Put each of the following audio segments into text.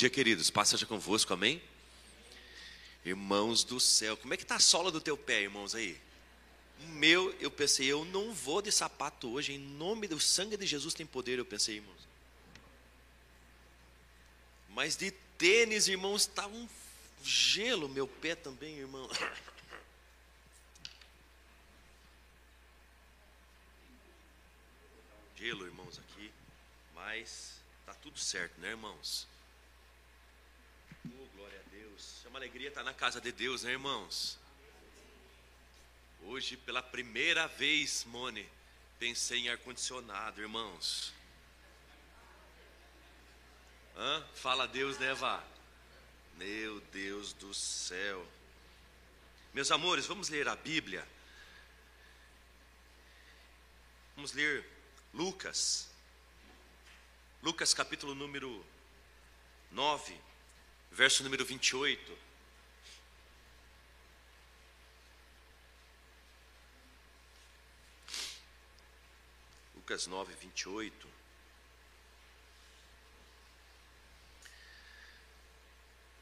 dia, queridos. Paz seja convosco, amém? Irmãos do céu, como é que está a sola do teu pé, irmãos, aí? Meu, eu pensei, eu não vou de sapato hoje, em nome do sangue de Jesus tem poder, eu pensei, irmãos. Mas de tênis, irmãos, está um gelo meu pé também, irmão. Gelo, irmãos, aqui, mas tá tudo certo, né, irmãos? Oh, glória a Deus. É uma alegria estar na casa de Deus, né, irmãos? Hoje, pela primeira vez, Mone, pensei em ar-condicionado, irmãos. Hã? Fala Deus, né, Vá? Meu Deus do céu. Meus amores, vamos ler a Bíblia. Vamos ler Lucas. Lucas capítulo número 9, verso número 28. Lucas 9, 28.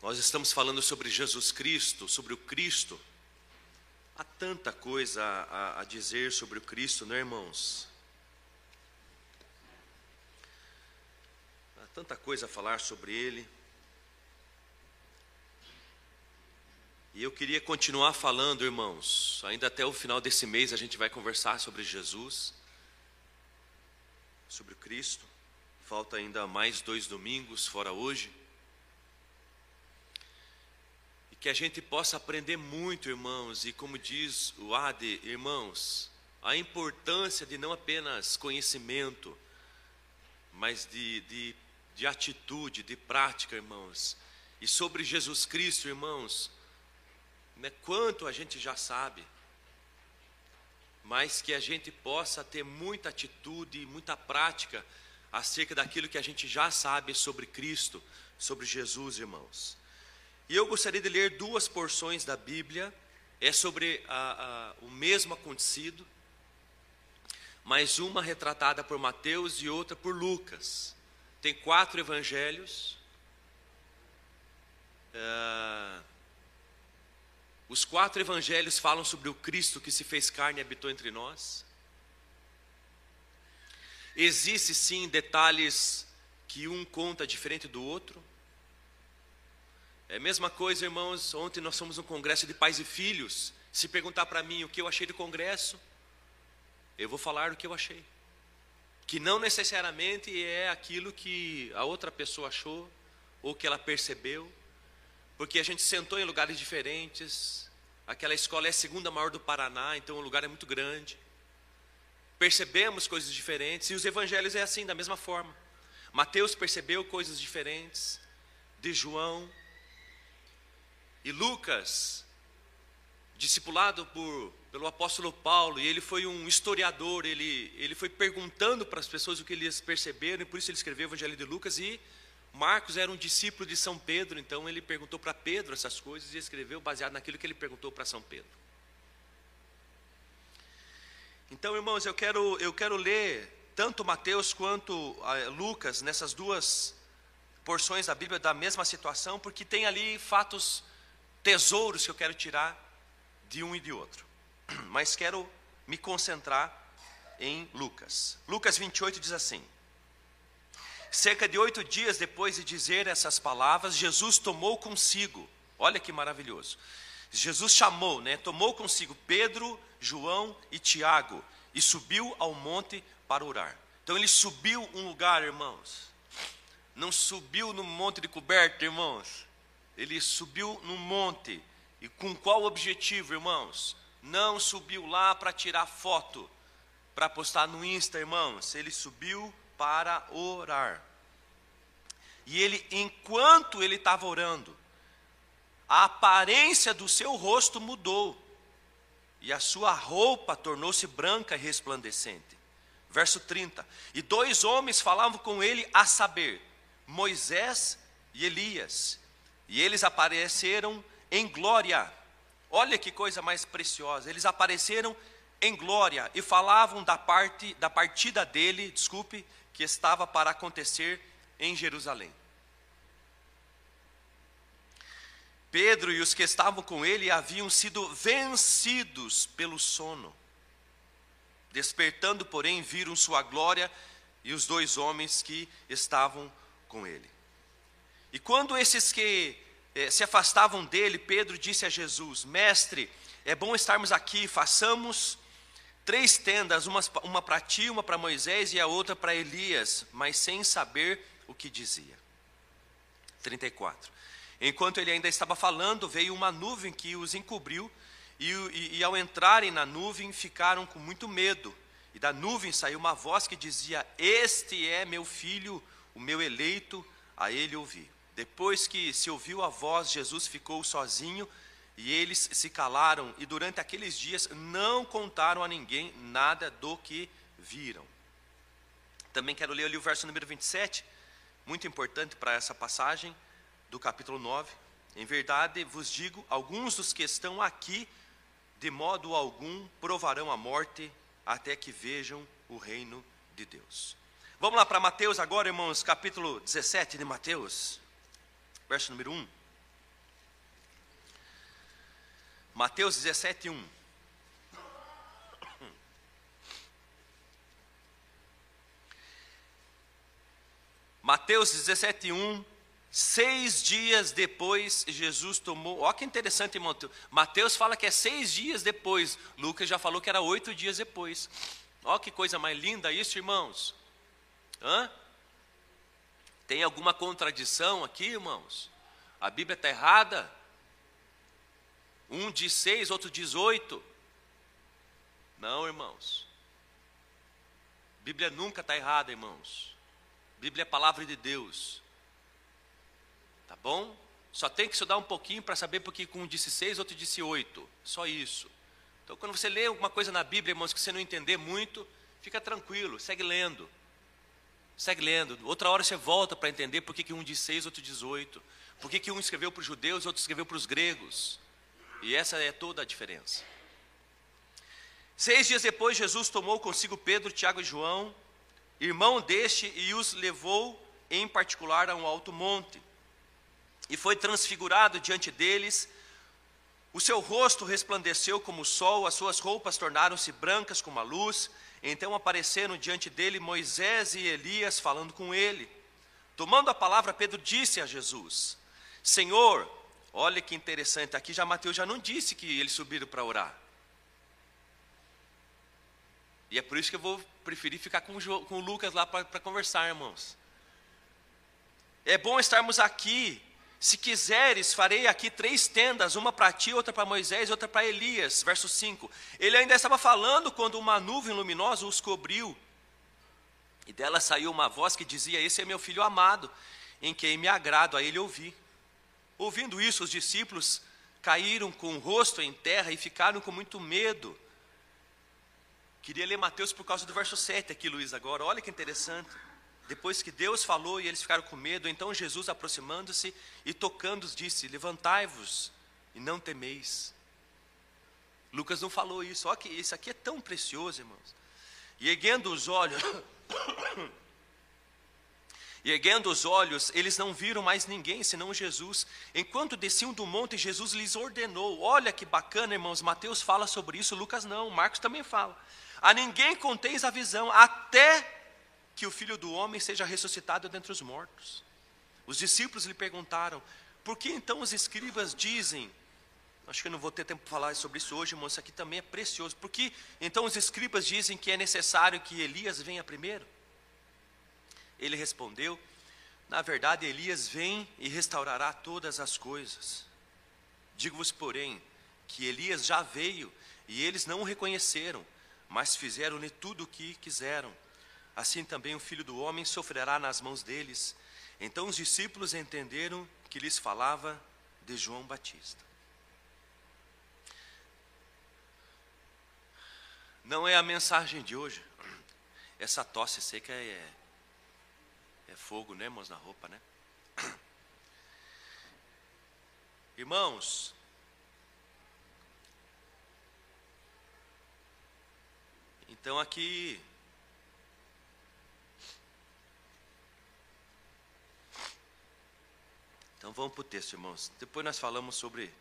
Nós estamos falando sobre Jesus Cristo, sobre o Cristo. Há tanta coisa a, a, dizer sobre o Cristo, não é, irmãos? Há tanta coisa a falar sobre Ele. E eu queria continuar falando, irmãos. Ainda até o final desse mês a gente vai conversar sobre Jesus, sobre o Cristo. Falta ainda mais dois domingos, fora hoje que a gente possa aprender muito, irmãos, e como diz o Ade, irmãos, a importância de não apenas conhecimento, mas de, de, de atitude, de prática, irmãos. E sobre Jesus Cristo, irmãos, né, quanto a gente já sabe, mas que a gente possa ter muita atitude muita prática acerca daquilo que a gente já sabe sobre Cristo, sobre Jesus, irmãos. E eu gostaria de ler duas porções da Bíblia, é sobre a, a, o mesmo acontecido, mas uma retratada por Mateus e outra por Lucas. Tem quatro evangelhos. Uh, os quatro evangelhos falam sobre o Cristo que se fez carne e habitou entre nós. Existe sim detalhes que um conta diferente do outro. É a mesma coisa, irmãos. Ontem nós fomos um congresso de pais e filhos. Se perguntar para mim o que eu achei do congresso, eu vou falar o que eu achei. Que não necessariamente é aquilo que a outra pessoa achou ou que ela percebeu, porque a gente sentou em lugares diferentes. Aquela escola é a segunda maior do Paraná, então o lugar é muito grande. Percebemos coisas diferentes e os evangelhos é assim, da mesma forma. Mateus percebeu coisas diferentes de João, e Lucas, discipulado por, pelo apóstolo Paulo, e ele foi um historiador, ele, ele foi perguntando para as pessoas o que eles perceberam, e por isso ele escreveu o Evangelho de Lucas, e Marcos era um discípulo de São Pedro, então ele perguntou para Pedro essas coisas e escreveu baseado naquilo que ele perguntou para São Pedro. Então, irmãos, eu quero, eu quero ler tanto Mateus quanto ah, Lucas nessas duas porções da Bíblia da mesma situação, porque tem ali fatos tesouros que eu quero tirar de um e de outro. Mas quero me concentrar em Lucas. Lucas 28 diz assim: Cerca de oito dias depois de dizer essas palavras, Jesus tomou consigo, olha que maravilhoso. Jesus chamou, né, tomou consigo Pedro, João e Tiago e subiu ao monte para orar. Então ele subiu um lugar, irmãos. Não subiu no monte de coberta, irmãos ele subiu no monte. E com qual objetivo, irmãos? Não subiu lá para tirar foto, para postar no Insta, irmãos. Ele subiu para orar. E ele, enquanto ele estava orando, a aparência do seu rosto mudou, e a sua roupa tornou-se branca e resplandecente. Verso 30. E dois homens falavam com ele a saber, Moisés e Elias. E eles apareceram em glória. Olha que coisa mais preciosa. Eles apareceram em glória e falavam da parte da partida dele, desculpe, que estava para acontecer em Jerusalém. Pedro e os que estavam com ele haviam sido vencidos pelo sono. Despertando, porém, viram sua glória e os dois homens que estavam com ele. E quando esses que eh, se afastavam dele, Pedro disse a Jesus: Mestre, é bom estarmos aqui, façamos três tendas, uma, para ti, uma para Moisés e a outra para Elias, mas sem saber o que dizia. 34. Enquanto ele ainda estava falando, veio uma nuvem que os encobriu, e, e, e, ao entrarem na nuvem ficaram com muito medo. E da nuvem saiu uma voz que dizia: Este é meu filho, o meu eleito, a ele ouvi. Depois que se ouviu a voz, Jesus ficou sozinho e eles se calaram. E durante aqueles dias não contaram a ninguém nada do que viram. Também quero ler ali o verso número 27, muito importante para essa passagem do capítulo 9. Em verdade vos digo: alguns dos que estão aqui, de modo algum, provarão a morte até que vejam o reino de Deus. Vamos lá para Mateus agora, irmãos, capítulo 17 de Mateus, verso número 1. Mateus 17, 1. Mateus 17, 1 Seis dias depois, Jesus tomou. Olha que interessante, irmão. Mateus fala que é seis dias depois. Lucas já falou que era oito dias depois. Olha que coisa mais linda isso, irmãos. Hã? Tem alguma contradição aqui, irmãos? A Bíblia está errada? Um diz seis, outro diz oito. Não, irmãos. Bíblia nunca está errada, irmãos. Bíblia é palavra de Deus. Tá bom? Só tem que estudar um pouquinho para saber porque um disse seis, outro disse oito. Só isso. Então, quando você lê alguma coisa na Bíblia, irmãos, que você não entender muito, fica tranquilo, segue lendo. Segue lendo. Outra hora você volta para entender por que um diz seis, outro diz oito. Por que um escreveu para os judeus outro escreveu para os gregos. E essa é toda a diferença. Seis dias depois, Jesus tomou consigo Pedro, Tiago e João, irmão deste, e os levou em particular a um alto monte e foi transfigurado diante deles. O seu rosto resplandeceu como o sol, as suas roupas tornaram-se brancas como a luz. Então apareceram diante dele Moisés e Elias falando com ele. Tomando a palavra, Pedro disse a Jesus: Senhor, olha que interessante, aqui já Mateus já não disse que eles subiram para orar. E é por isso que eu vou preferir ficar com, com Lucas lá para conversar, irmãos. É bom estarmos aqui se quiseres, farei aqui três tendas, uma para ti, outra para Moisés, outra para Elias. Verso 5. Ele ainda estava falando quando uma nuvem luminosa os cobriu. E dela saiu uma voz que dizia: Esse é meu filho amado, em quem me agrado a ele ouvir. Ouvindo isso, os discípulos caíram com o rosto em terra e ficaram com muito medo. Queria ler Mateus por causa do verso 7 aqui, Luiz, agora. Olha que interessante. Depois que Deus falou e eles ficaram com medo, então Jesus, aproximando-se e tocando-os, disse: Levantai-vos e não temeis. Lucas não falou isso, olha que isso aqui é tão precioso, irmãos. E erguendo os olhos, e erguendo os olhos, eles não viram mais ninguém senão Jesus. Enquanto desciam do monte, Jesus lhes ordenou. Olha que bacana, irmãos. Mateus fala sobre isso, Lucas não, Marcos também fala. A ninguém conteis a visão, até que o filho do homem seja ressuscitado dentre os mortos. Os discípulos lhe perguntaram: por que então os escribas dizem? Acho que eu não vou ter tempo para falar sobre isso hoje, irmão. Isso aqui também é precioso. Por que então os escribas dizem que é necessário que Elias venha primeiro? Ele respondeu: Na verdade, Elias vem e restaurará todas as coisas. Digo-vos, porém, que Elias já veio e eles não o reconheceram, mas fizeram-lhe tudo o que quiseram assim também o filho do homem sofrerá nas mãos deles. Então os discípulos entenderam que lhes falava de João Batista. Não é a mensagem de hoje. Essa tosse seca é, é fogo, né, irmãos, na roupa, né? Irmãos, então aqui Então vamos para o texto, irmãos. Depois nós falamos sobre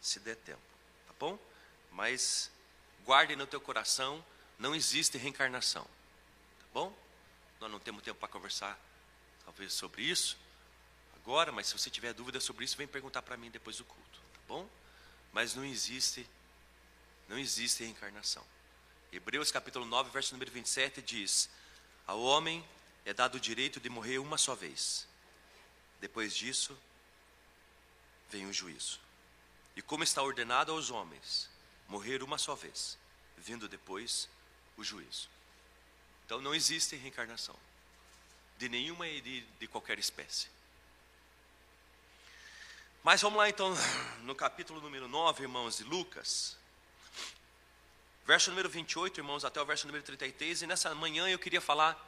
se der tempo, tá bom? Mas guarde no teu coração, não existe reencarnação, tá bom? Nós não temos tempo para conversar, talvez, sobre isso agora, mas se você tiver dúvida sobre isso, vem perguntar para mim depois do culto, tá bom? Mas não existe, não existe reencarnação. Hebreus capítulo 9, verso número 27 diz: Ao homem é dado o direito de morrer uma só vez. Depois disso, vem o juízo. E como está ordenado aos homens morrer uma só vez, vindo depois o juízo. Então não existe reencarnação de nenhuma e de, de qualquer espécie. Mas vamos lá então, no capítulo número 9, irmãos, de Lucas. Verso número 28, irmãos, até o verso número 33. E nessa manhã eu queria falar.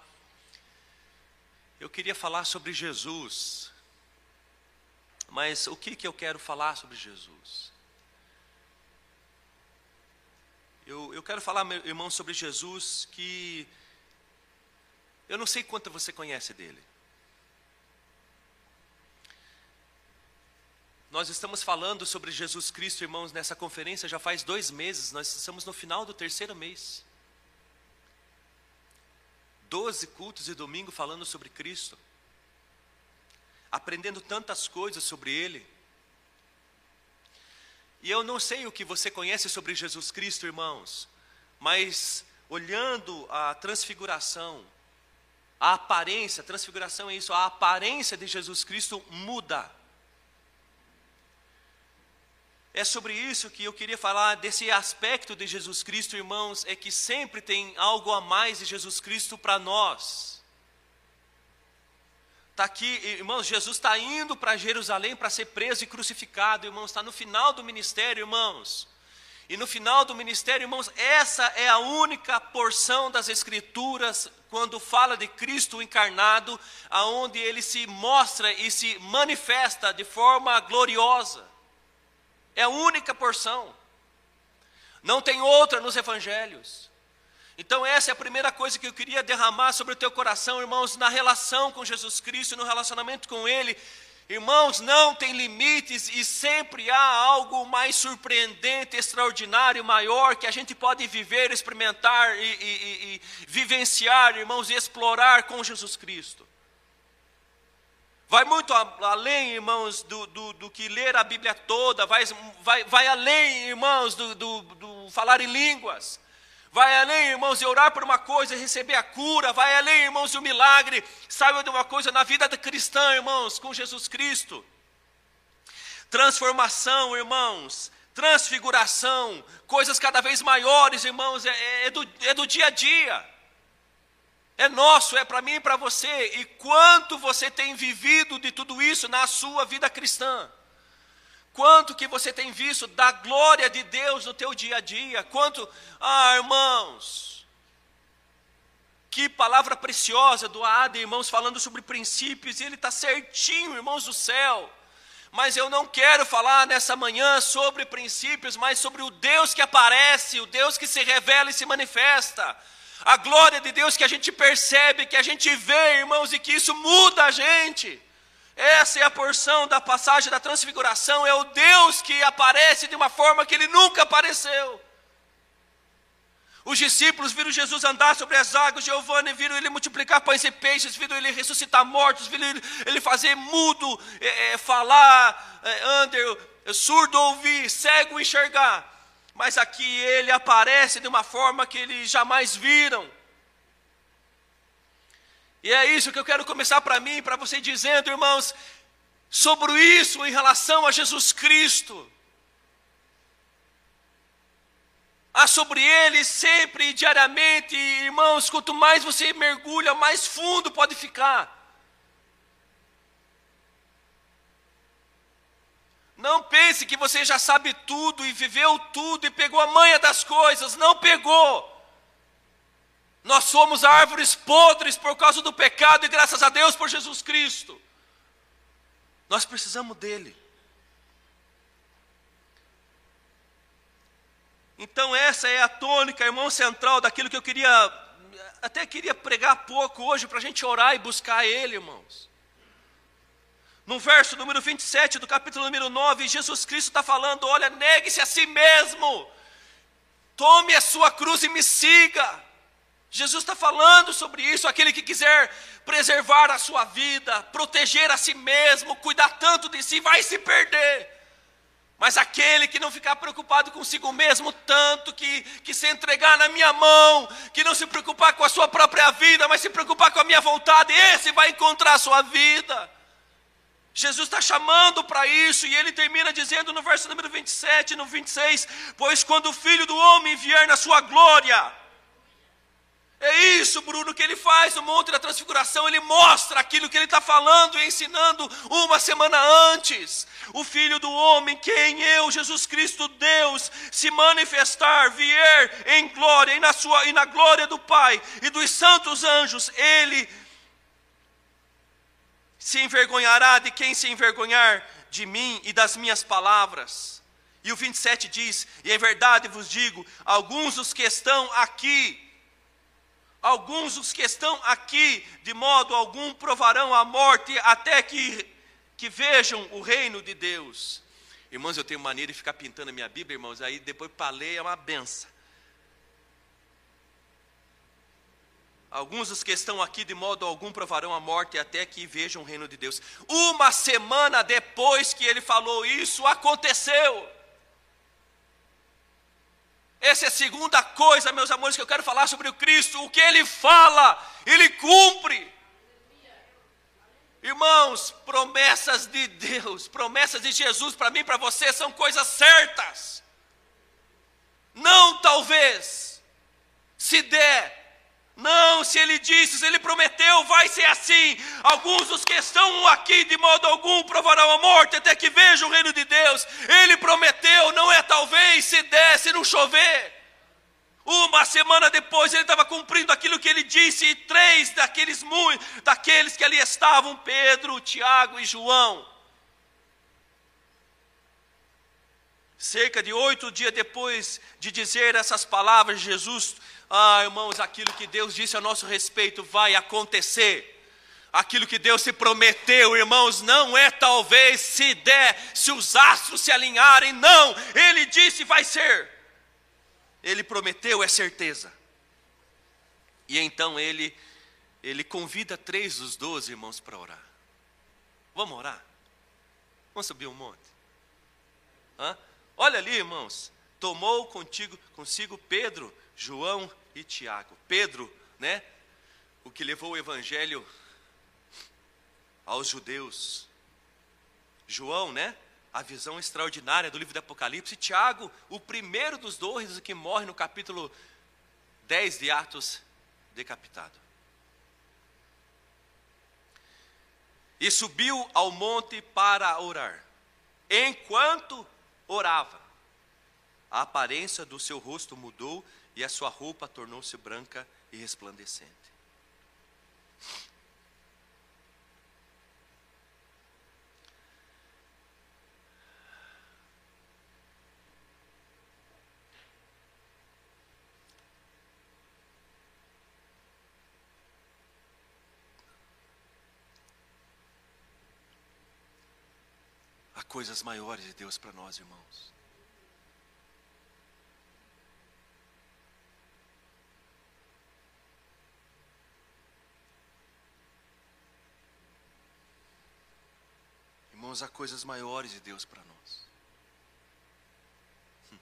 Eu queria falar sobre Jesus. Mas o que, que eu quero falar sobre Jesus? Eu, eu quero falar, meu irmão, sobre Jesus que eu não sei quanto você conhece dele. Nós estamos falando sobre Jesus Cristo, irmãos, nessa conferência já faz dois meses, nós estamos no final do terceiro mês. Doze cultos e domingo falando sobre Cristo, aprendendo tantas coisas sobre Ele. E eu não sei o que você conhece sobre Jesus Cristo, irmãos, mas olhando a transfiguração, a aparência, a transfiguração é isso, a aparência de Jesus Cristo muda. É sobre isso que eu queria falar, desse aspecto de Jesus Cristo, irmãos, é que sempre tem algo a mais de Jesus Cristo para nós. Está aqui, irmãos, Jesus está indo para Jerusalém para ser preso e crucificado, irmãos, está no final do ministério, irmãos. E no final do ministério, irmãos, essa é a única porção das Escrituras, quando fala de Cristo encarnado, aonde ele se mostra e se manifesta de forma gloriosa. É a única porção. Não tem outra nos evangelhos. Então, essa é a primeira coisa que eu queria derramar sobre o teu coração, irmãos, na relação com Jesus Cristo, no relacionamento com Ele. Irmãos, não tem limites e sempre há algo mais surpreendente, extraordinário, maior que a gente pode viver, experimentar e, e, e vivenciar, irmãos, e explorar com Jesus Cristo. Vai muito além, irmãos, do, do, do, que ler a Bíblia toda, vai, vai, vai além, irmãos, do, do, do falar em línguas. Vai além, irmãos, de orar por uma coisa e receber a cura. Vai além, irmãos, do milagre. Saiba de uma coisa na vida da cristã, irmãos, com Jesus Cristo. Transformação, irmãos. Transfiguração. Coisas cada vez maiores, irmãos. É, é, do, é do dia a dia. É nosso, é para mim e para você. E quanto você tem vivido de tudo isso na sua vida cristã? Quanto que você tem visto da glória de Deus no teu dia a dia? Quanto, ah, irmãos, que palavra preciosa do Ada, irmãos, falando sobre princípios, e ele está certinho, irmãos do céu. Mas eu não quero falar nessa manhã sobre princípios, mas sobre o Deus que aparece, o Deus que se revela e se manifesta a glória de Deus que a gente percebe, que a gente vê, irmãos, e que isso muda a gente. Essa é a porção da passagem da transfiguração, é o Deus que aparece de uma forma que ele nunca apareceu. Os discípulos viram Jesus andar sobre as águas, Giovanni viram ele multiplicar pães e peixes, viram ele ressuscitar mortos, viram ele fazer mudo, é, é, falar, é, under, surdo ouvir, cego enxergar mas aqui ele aparece de uma forma que eles jamais viram. E é isso que eu quero começar para mim, para você dizendo, irmãos, sobre isso em relação a Jesus Cristo. Há sobre ele sempre e diariamente, irmãos, quanto mais você mergulha, mais fundo pode ficar. Não pense que você já sabe tudo e viveu tudo e pegou a manha das coisas. Não pegou. Nós somos árvores podres por causa do pecado e graças a Deus por Jesus Cristo. Nós precisamos dele. Então essa é a tônica, irmão, central daquilo que eu queria, até queria pregar pouco hoje para a gente orar e buscar Ele, irmãos. No verso número 27 do capítulo número 9, Jesus Cristo está falando: olha, negue-se a si mesmo, tome a sua cruz e me siga. Jesus está falando sobre isso. Aquele que quiser preservar a sua vida, proteger a si mesmo, cuidar tanto de si, vai se perder. Mas aquele que não ficar preocupado consigo mesmo tanto, que, que se entregar na minha mão, que não se preocupar com a sua própria vida, mas se preocupar com a minha vontade, esse vai encontrar a sua vida. Jesus está chamando para isso, e ele termina dizendo no verso número 27 e no 26: Pois quando o filho do homem vier na sua glória, é isso, Bruno, que ele faz no Monte da Transfiguração. Ele mostra aquilo que ele está falando e ensinando uma semana antes. O Filho do Homem, quem eu, Jesus Cristo, Deus, se manifestar, vier em glória e na, sua, e na glória do Pai e dos santos anjos, ele se envergonhará de quem se envergonhar de mim e das minhas palavras. E o 27 diz: E em verdade vos digo, alguns dos que estão aqui, Alguns dos que estão aqui, de modo algum, provarão a morte até que, que vejam o reino de Deus. Irmãos, eu tenho maneira de ficar pintando a minha Bíblia, irmãos, aí depois para ler é uma benção. Alguns dos que estão aqui, de modo algum, provarão a morte até que vejam o reino de Deus. Uma semana depois que ele falou isso, aconteceu. Essa é a segunda coisa, meus amores, que eu quero falar sobre o Cristo. O que ele fala, ele cumpre. Irmãos, promessas de Deus, promessas de Jesus para mim para você são coisas certas. Não talvez, se der, não, se ele disse, se ele prometeu, vai ser assim. Alguns dos que estão aqui, de modo algum, provarão a morte até que vejam o reino de Deus. Ele prometeu, não é talvez, se der, se não chover. Uma semana depois ele estava cumprindo aquilo que ele disse, e três daqueles, daqueles que ali estavam, Pedro, Tiago e João. Cerca de oito dias depois de dizer essas palavras, Jesus ah, irmãos, aquilo que Deus disse a nosso respeito vai acontecer. Aquilo que Deus se prometeu, irmãos, não é talvez se der, se os astros se alinharem, não. Ele disse vai ser. Ele prometeu, é certeza. E então ele ele convida três dos doze irmãos para orar. Vamos orar? Vamos subir um monte. Hã? Olha ali, irmãos. Tomou contigo, consigo Pedro, João e Tiago. Pedro, né? O que levou o evangelho aos judeus. João, né? A visão extraordinária do livro do Apocalipse. Tiago, o primeiro dos dois que morre no capítulo 10 de Atos, decapitado. E subiu ao monte para orar. Enquanto orava, a aparência do seu rosto mudou e a sua roupa tornou-se branca e resplandecente. Há coisas maiores de Deus para nós, irmãos. Irmãos, há coisas maiores de Deus para nós. Hum.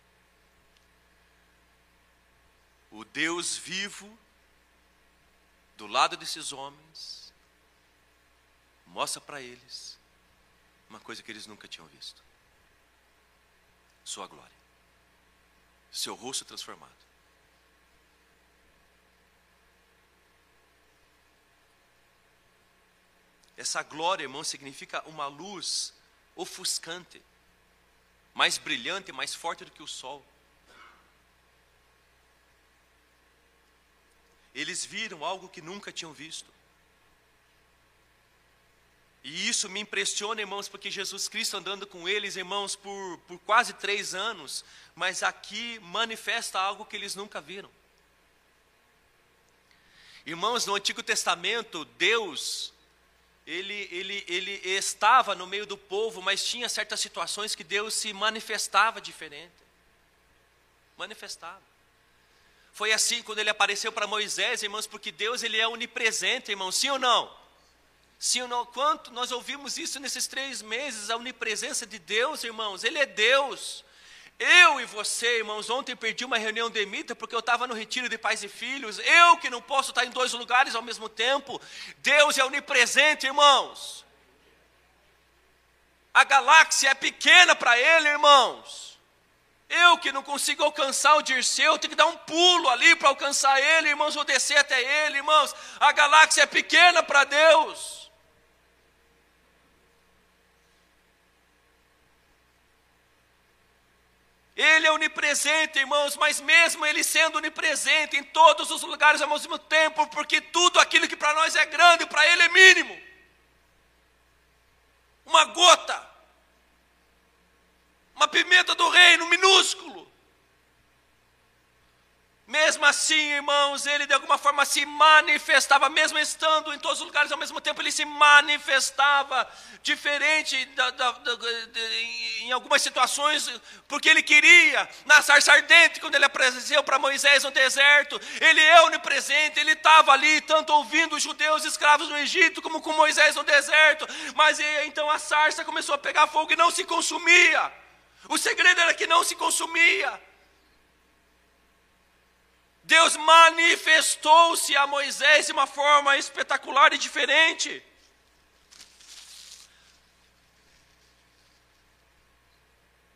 O Deus vivo, do lado desses homens, mostra para eles uma coisa que eles nunca tinham visto: Sua glória, seu rosto transformado. Essa glória, irmão, significa uma luz ofuscante, mais brilhante, mais forte do que o sol. Eles viram algo que nunca tinham visto. E isso me impressiona, irmãos, porque Jesus Cristo andando com eles, irmãos, por, por quase três anos, mas aqui manifesta algo que eles nunca viram. Irmãos, no Antigo Testamento, Deus ele, ele, ele estava no meio do povo, mas tinha certas situações que Deus se manifestava diferente. Manifestava. Foi assim quando ele apareceu para Moisés, irmãos, porque Deus ele é onipresente, irmãos, sim ou não? Sim ou não? Quanto nós ouvimos isso nesses três meses, a onipresença de Deus, irmãos, Ele é Deus. Eu e você, irmãos, ontem perdi uma reunião de Emita porque eu estava no retiro de pais e filhos. Eu que não posso estar em dois lugares ao mesmo tempo. Deus é onipresente, irmãos. A galáxia é pequena para Ele, irmãos. Eu que não consigo alcançar o Dirceu, tenho que dar um pulo ali para alcançar ele, irmãos, vou descer até ele, irmãos. A galáxia é pequena para Deus. Ele é onipresente, irmãos, mas mesmo ele sendo onipresente em todos os lugares ao mesmo tempo, porque tudo aquilo que para nós é grande, para ele é mínimo. Uma gota, uma pimenta do reino minúsculo. Mesmo assim, irmãos, ele de alguma forma se manifestava, mesmo estando em todos os lugares ao mesmo tempo, ele se manifestava diferente da, da, da, de, em algumas situações, porque ele queria, na sarça ardente, quando ele apareceu para Moisés no deserto, ele é onipresente, ele estava ali, tanto ouvindo os judeus escravos no Egito, como com Moisés no deserto, mas então a sarça começou a pegar fogo e não se consumia. O segredo era que não se consumia. Deus manifestou-se a Moisés de uma forma espetacular e diferente.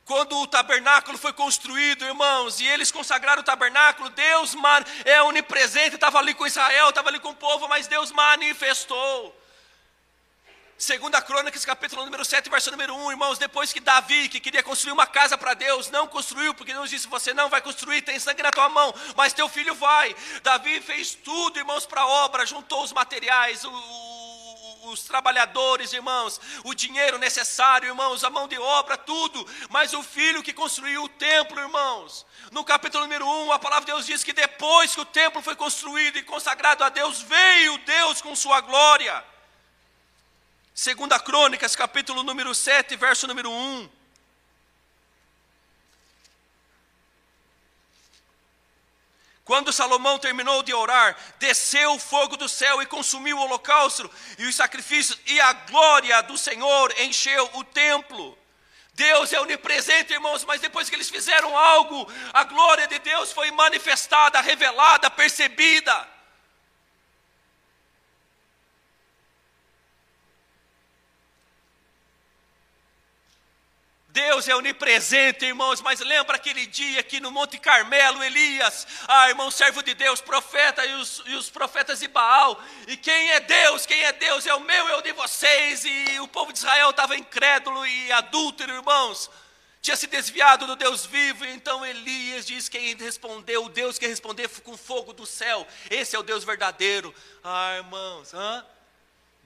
Quando o tabernáculo foi construído, irmãos, e eles consagraram o tabernáculo, Deus é onipresente, estava ali com Israel, estava ali com o povo, mas Deus manifestou. Segunda Crônicas, capítulo número 7, verso número 1, irmãos, depois que Davi, que queria construir uma casa para Deus, não construiu, porque Deus disse, você não vai construir, tem sangue na tua mão, mas teu filho vai. Davi fez tudo, irmãos, para a obra, juntou os materiais, o, o, os trabalhadores, irmãos, o dinheiro necessário, irmãos, a mão de obra, tudo, mas o filho que construiu o templo, irmãos, no capítulo número 1, a palavra de Deus diz que depois que o templo foi construído e consagrado a Deus, veio Deus com sua glória. Segunda Crônicas, capítulo número 7, verso número 1. Quando Salomão terminou de orar, desceu o fogo do céu e consumiu o holocausto e os sacrifícios, e a glória do Senhor encheu o templo. Deus é onipresente, irmãos, mas depois que eles fizeram algo, a glória de Deus foi manifestada, revelada, percebida. Deus é onipresente, irmãos, mas lembra aquele dia que no Monte Carmelo, Elias, ah, irmão, servo de Deus, profeta e os, e os profetas de Baal, e quem é Deus? Quem é Deus? É o meu, é o de vocês, e o povo de Israel estava incrédulo e adúltero, irmãos, tinha se desviado do Deus vivo, então Elias diz quem respondeu, o Deus que respondeu com fogo do céu, esse é o Deus verdadeiro. Ah, irmãos, hã?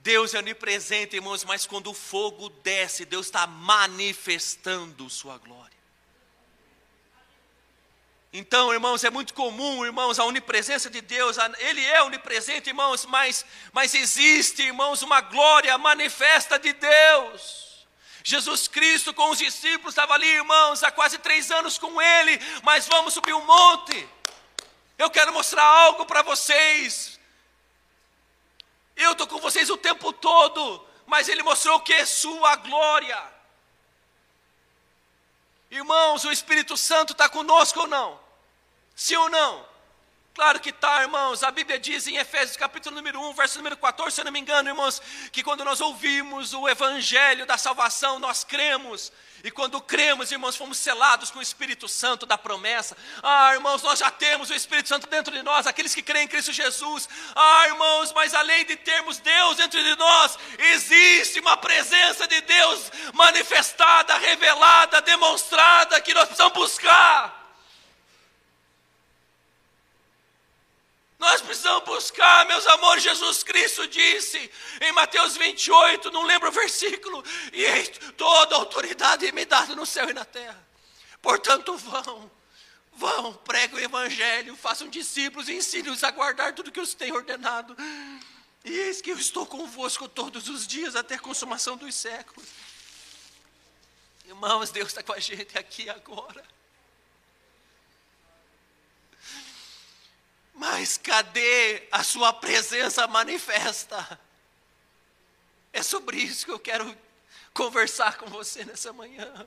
Deus é onipresente, irmãos, mas quando o fogo desce, Deus está manifestando Sua glória. Então, irmãos, é muito comum, irmãos, a onipresença de Deus, Ele é onipresente, irmãos, mas, mas existe, irmãos, uma glória manifesta de Deus. Jesus Cristo com os discípulos estava ali, irmãos, há quase três anos com Ele, mas vamos subir um monte. Eu quero mostrar algo para vocês. Eu estou com vocês o tempo todo, mas Ele mostrou que é Sua glória. Irmãos, o Espírito Santo está conosco ou não? Sim ou não? Claro que está, irmãos. A Bíblia diz em Efésios capítulo número 1, verso número 14, se eu não me engano, irmãos, que quando nós ouvimos o Evangelho da salvação, nós cremos e quando cremos, irmãos, fomos selados com o Espírito Santo da promessa. Ah, irmãos, nós já temos o Espírito Santo dentro de nós, aqueles que creem em Cristo Jesus. Ah, irmãos, mas além de termos Deus dentro de nós, existe uma presença de Deus manifestada, revelada, demonstrada, que nós precisamos buscar. Nós precisamos buscar, meus amores, Jesus Cristo disse em Mateus 28, não lembro o versículo, e toda autoridade me dada no céu e na terra. Portanto, vão, vão, preguem o evangelho, façam discípulos e ensinem-os a guardar tudo que os tem ordenado. E eis que eu estou convosco todos os dias até a consumação dos séculos. Irmãos, Deus está com a gente aqui agora. Mas cadê a sua presença manifesta? É sobre isso que eu quero conversar com você nessa manhã.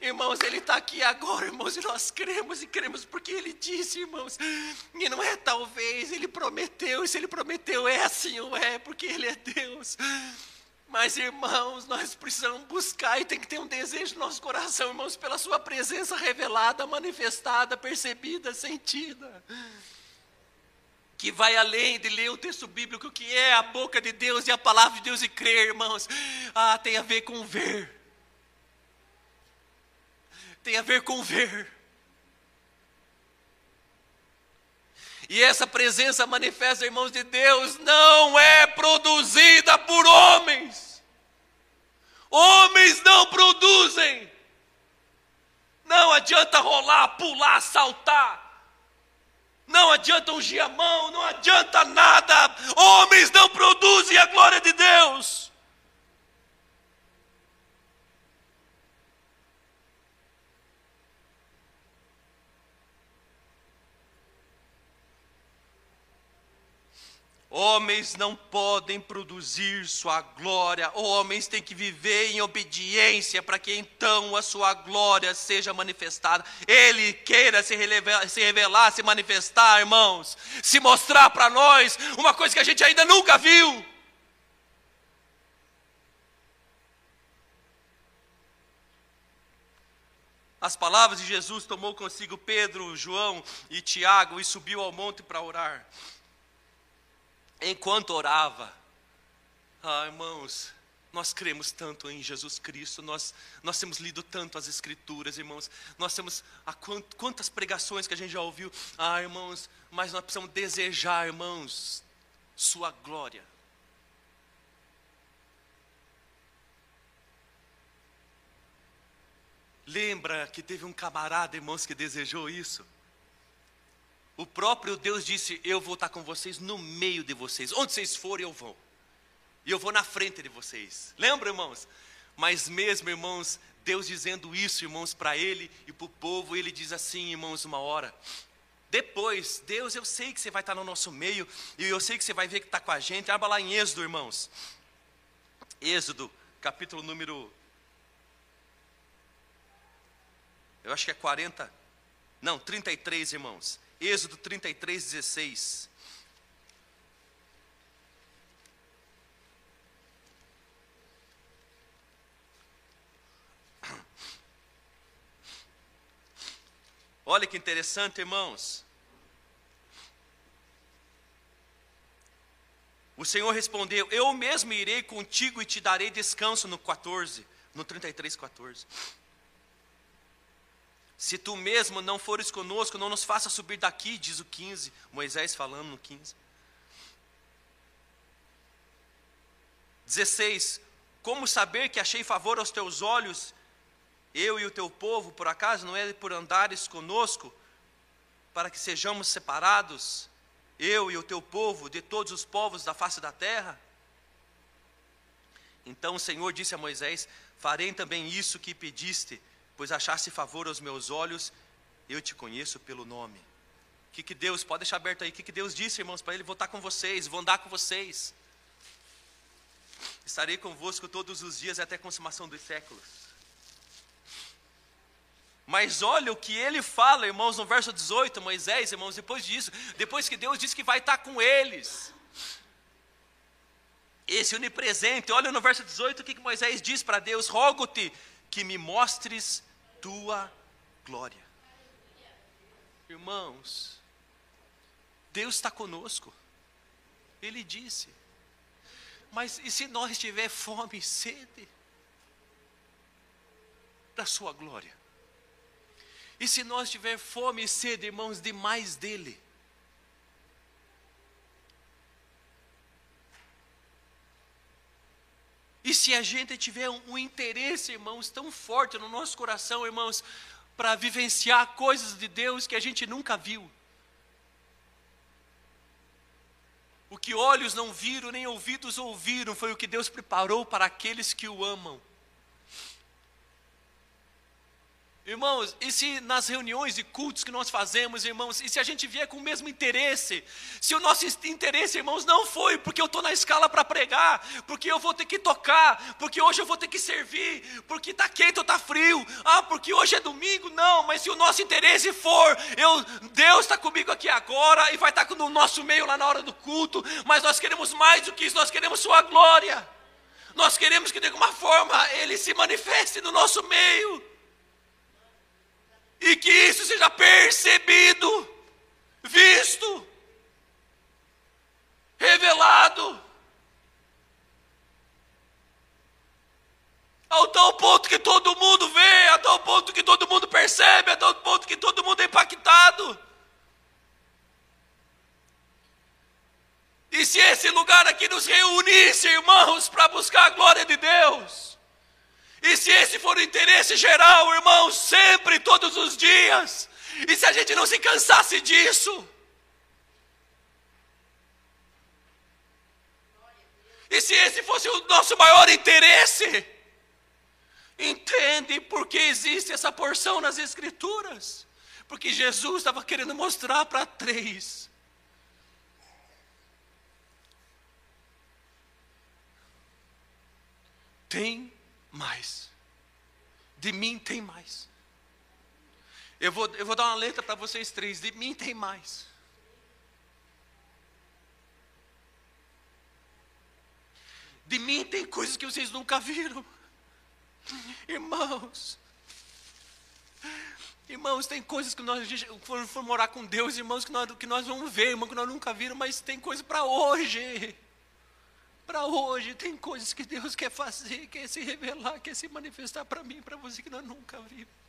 Irmãos, Ele está aqui agora, irmãos, e nós cremos e cremos porque Ele disse, irmãos, e não é talvez, Ele prometeu, e se Ele prometeu é assim ou é, porque Ele é Deus. Mas, irmãos, nós precisamos buscar e tem que ter um desejo no nosso coração, irmãos, pela Sua presença revelada, manifestada, percebida, sentida. Que vai além de ler o texto bíblico, que é a boca de Deus e a palavra de Deus e crer, irmãos. Ah, tem a ver com ver tem a ver com ver. E essa presença manifesta, irmãos de Deus, não é produzida por homens. Homens não produzem. Não adianta rolar, pular, saltar. Não adianta ungir a mão, não adianta nada. Homens não produzem a glória de Deus. Homens não podem produzir sua glória, homens têm que viver em obediência para que então a sua glória seja manifestada. Ele queira se revelar, se, revelar, se manifestar, irmãos, se mostrar para nós uma coisa que a gente ainda nunca viu. As palavras de Jesus tomou consigo Pedro, João e Tiago e subiu ao monte para orar enquanto orava, ah, irmãos, nós cremos tanto em Jesus Cristo, nós, nós temos lido tanto as Escrituras, irmãos, nós temos a quant, quantas pregações que a gente já ouviu, ah, irmãos, mas nós precisamos desejar, irmãos, Sua glória. Lembra que teve um camarada, irmãos, que desejou isso? O próprio Deus disse: Eu vou estar com vocês no meio de vocês. Onde vocês forem, eu vou. E eu vou na frente de vocês. Lembra, irmãos? Mas mesmo, irmãos, Deus dizendo isso, irmãos, para ele e para o povo, ele diz assim, irmãos, uma hora. Depois, Deus, eu sei que você vai estar no nosso meio, e eu sei que você vai ver que está com a gente. Abra lá em Êxodo, irmãos. Êxodo, capítulo número. Eu acho que é 40. Não, 33, irmãos. Êxodo 33, 16. Olha que interessante, irmãos. O Senhor respondeu: Eu mesmo irei contigo e te darei descanso no 14, no 33, 14. Se tu mesmo não fores conosco, não nos faça subir daqui, diz o 15, Moisés falando no 15. 16. Como saber que achei favor aos teus olhos, eu e o teu povo, por acaso não é por andares conosco, para que sejamos separados, eu e o teu povo, de todos os povos da face da terra? Então o Senhor disse a Moisés: Farei também isso que pediste pois achaste favor aos meus olhos, eu te conheço pelo nome. O que, que Deus, pode deixar aberto aí, o que, que Deus disse, irmãos, para Ele voltar com vocês, vou andar com vocês. Estarei convosco todos os dias até a consumação dos séculos. Mas olha o que ele fala, irmãos, no verso 18, Moisés, irmãos, depois disso, depois que Deus disse que vai estar com eles. Esse onipresente, olha no verso 18 o que, que Moisés diz para Deus: rogo-te que me mostres tua glória. Irmãos, Deus está conosco. Ele disse. Mas e se nós tiver fome e sede da sua glória? E se nós tiver fome e sede, irmãos, de mais dele? E se a gente tiver um, um interesse, irmãos, tão forte no nosso coração, irmãos, para vivenciar coisas de Deus que a gente nunca viu. O que olhos não viram, nem ouvidos ouviram, foi o que Deus preparou para aqueles que o amam. Irmãos, e se nas reuniões e cultos que nós fazemos, irmãos, e se a gente vier com o mesmo interesse, se o nosso interesse, irmãos, não foi porque eu estou na escala para pregar, porque eu vou ter que tocar, porque hoje eu vou ter que servir, porque está quente ou está frio, ah, porque hoje é domingo, não, mas se o nosso interesse for, eu, Deus está comigo aqui agora e vai estar tá no nosso meio lá na hora do culto, mas nós queremos mais do que isso, nós queremos Sua glória, nós queremos que de alguma forma Ele se manifeste no nosso meio e que isso seja percebido, visto, revelado. Ao tal ponto que todo mundo vê, a tal ponto que todo mundo percebe, a tal ponto que todo mundo é impactado. E se esse lugar aqui nos reunisse, irmãos, para buscar a glória de Deus, e se esse for o interesse geral, irmãos, sempre, todos os dias, e se a gente não se cansasse disso, e se esse fosse o nosso maior interesse, entende por que existe essa porção nas Escrituras? Porque Jesus estava querendo mostrar para três. Tem mais. De mim tem mais. Eu vou, eu vou dar uma letra para vocês três. De mim tem mais. De mim tem coisas que vocês nunca viram. Irmãos. Irmãos, tem coisas que nós for, morar com Deus, irmãos, que nós, que nós vamos ver, irmãos, que nós nunca viram, mas tem coisa para hoje para hoje. Tem coisas que Deus quer fazer, quer se revelar, quer se manifestar para mim, para você que nós nunca vimos.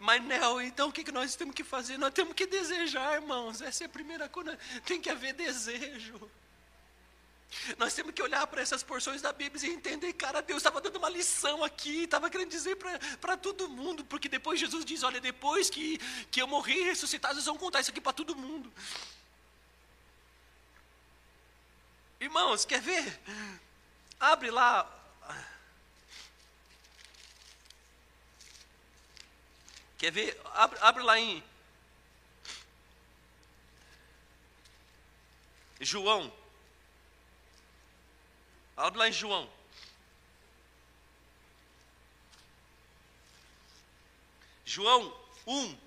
Mas não, então o que nós temos que fazer? Nós temos que desejar, irmãos. Essa é a primeira coisa. Tem que haver desejo. Nós temos que olhar para essas porções da Bíblia e entender, cara, Deus estava dando uma lição aqui, estava querendo dizer para todo mundo, porque depois Jesus diz: olha, depois que, que eu morri e ressuscitar, vocês vão contar isso aqui para todo mundo. Irmãos, quer ver? Abre lá. Quer ver? Abre, abre lá em João. Abre lá em João. João 1,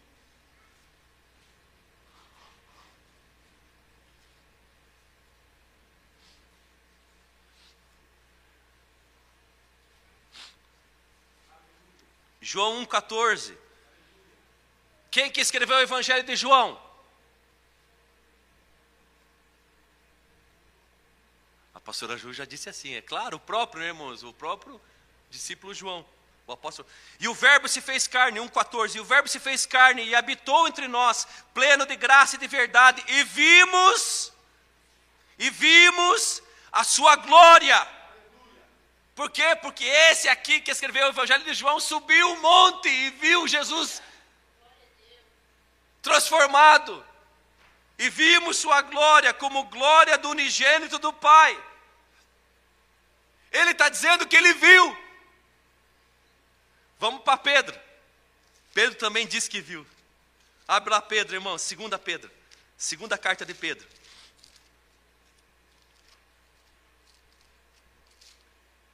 João 1,14. Quem que escreveu o Evangelho de João? A pastora Ju já disse assim, é claro, o próprio, né, irmãos, o próprio discípulo João, o apóstolo. E o verbo se fez carne, 1,14. E o verbo se fez carne e habitou entre nós, pleno de graça e de verdade, e vimos, e vimos a sua glória por quê? Porque esse aqui que escreveu o Evangelho de João subiu o monte e viu Jesus transformado. E vimos sua glória como glória do unigênito do Pai. Ele está dizendo que ele viu. Vamos para Pedro. Pedro também disse que viu. Abre lá Pedro, irmão, segunda Pedro. Segunda carta de Pedro.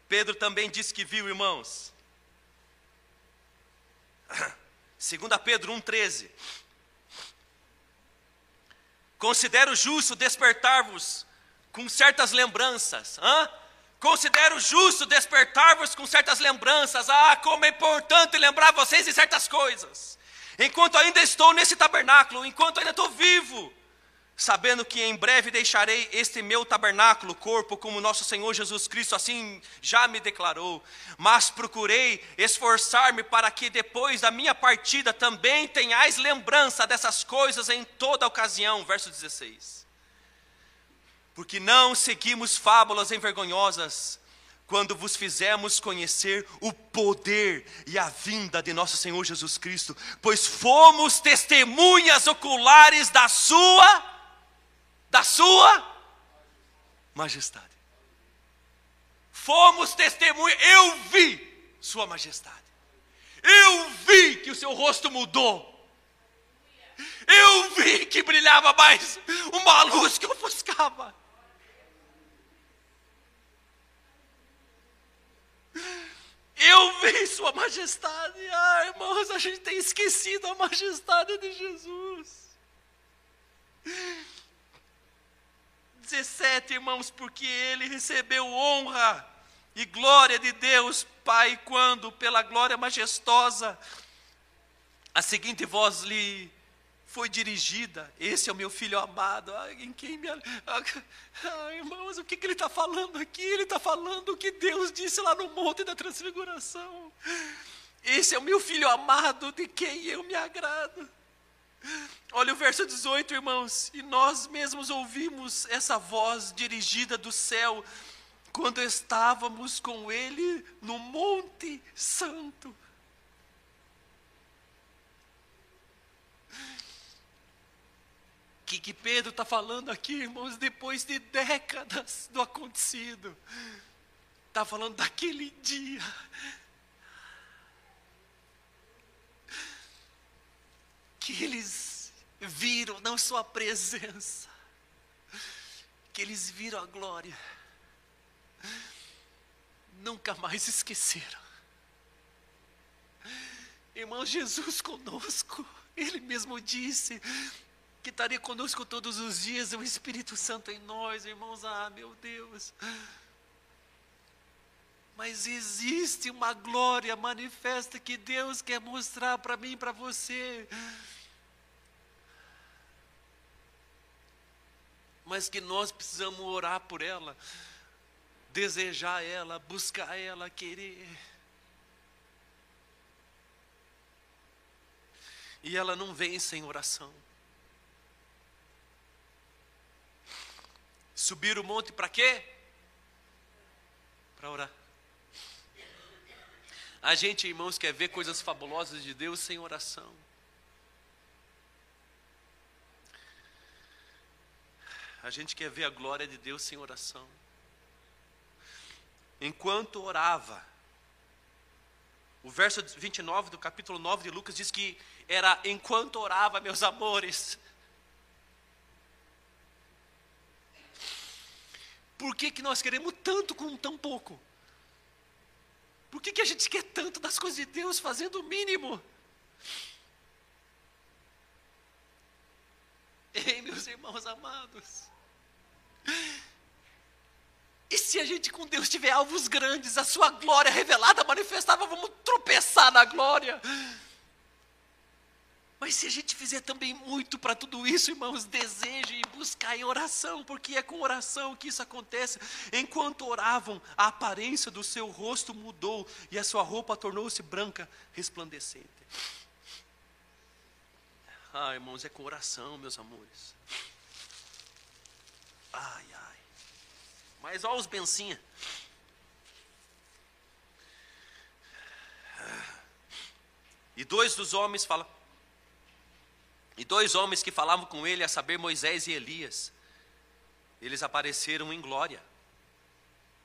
Pedro também disse que viu, irmãos. 2 Pedro 1,13. Considero justo despertar-vos com certas lembranças. Hã? Considero justo despertar-vos com certas lembranças. Ah, como é importante lembrar vocês de certas coisas. Enquanto ainda estou nesse tabernáculo, enquanto ainda estou vivo, sabendo que em breve deixarei este meu tabernáculo, corpo, como nosso Senhor Jesus Cristo assim já me declarou. Mas procurei esforçar-me para que depois da minha partida também tenhais lembrança dessas coisas em toda ocasião. Verso 16. Porque não seguimos fábulas envergonhosas, quando vos fizemos conhecer o poder e a vinda de nosso Senhor Jesus Cristo, pois fomos testemunhas oculares da Sua da sua majestade. Fomos testemunhas, eu vi sua majestade. Eu vi que o seu rosto mudou. Eu vi que brilhava mais uma luz que ofuscava. Eu vi Sua majestade. Ah, irmãos, a gente tem esquecido a majestade de Jesus. 17, irmãos, porque ele recebeu honra e glória de Deus Pai, quando, pela glória majestosa, a seguinte voz lhe foi dirigida: Esse é o meu filho amado. Ah, em quem me. Ah, irmãos, o que, que ele está falando aqui? Ele está falando o que Deus disse lá no Monte da Transfiguração. Esse é o meu filho amado, de quem eu me agrado. Olha o verso 18, irmãos. E nós mesmos ouvimos essa voz dirigida do céu quando estávamos com ele no Monte Santo. que, que Pedro está falando aqui, irmãos, depois de décadas do acontecido. Está falando daquele dia. Que eles viram não só a presença, que eles viram a glória. Nunca mais esqueceram. Irmão Jesus conosco, Ele mesmo disse: que estaria conosco todos os dias, o Espírito Santo em nós, irmãos. Ah, meu Deus. Mas existe uma glória manifesta que Deus quer mostrar para mim e para você. Mas que nós precisamos orar por ela, desejar ela, buscar ela, querer. E ela não vem sem oração. Subir o monte para quê? Para orar. A gente, irmãos, quer ver coisas fabulosas de Deus sem oração. A gente quer ver a glória de Deus sem oração. Enquanto orava, o verso 29 do capítulo 9 de Lucas diz que era enquanto orava, meus amores, Por que, que nós queremos tanto com tão pouco? Por que, que a gente quer tanto das coisas de Deus fazendo o mínimo? Ei, meus irmãos amados. E se a gente com Deus tiver alvos grandes, a sua glória revelada, manifestada, vamos tropeçar na glória. Mas se a gente fizer também muito para tudo isso, irmãos, deseje e buscar em oração, porque é com oração que isso acontece. Enquanto oravam, a aparência do seu rosto mudou e a sua roupa tornou-se branca, resplandecente. Ah, irmãos, é com oração, meus amores. Ai, ai. Mas olha os bencinha. E dois dos homens falam: e dois homens que falavam com ele, a saber, Moisés e Elias, eles apareceram em glória.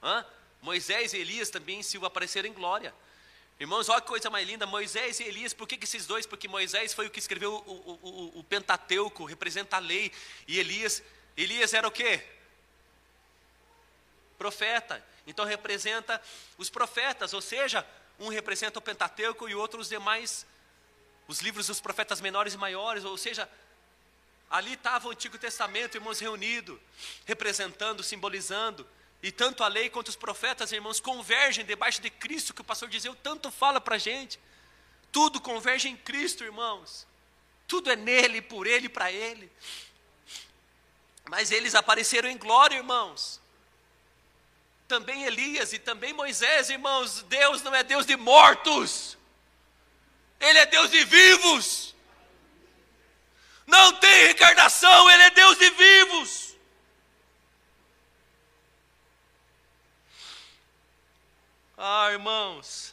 Hã? Moisés e Elias também se apareceram em glória. Irmãos, olha que coisa mais linda, Moisés e Elias, por que, que esses dois? Porque Moisés foi o que escreveu o, o, o, o Pentateuco, representa a lei, e Elias, Elias era o quê? Profeta, então representa os profetas, ou seja, um representa o Pentateuco e outro os demais os livros dos profetas menores e maiores, ou seja, ali estava o Antigo Testamento, irmãos, reunido, representando, simbolizando, e tanto a lei quanto os profetas, irmãos, convergem debaixo de Cristo, que o pastor dizia, tanto fala para a gente. Tudo converge em Cristo, irmãos. Tudo é nele, por ele, para ele. Mas eles apareceram em glória, irmãos. Também Elias e também Moisés, irmãos. Deus não é Deus de mortos. Ele é Deus de vivos. Não tem reencarnação, Ele é Deus de vivos. Ah, irmãos.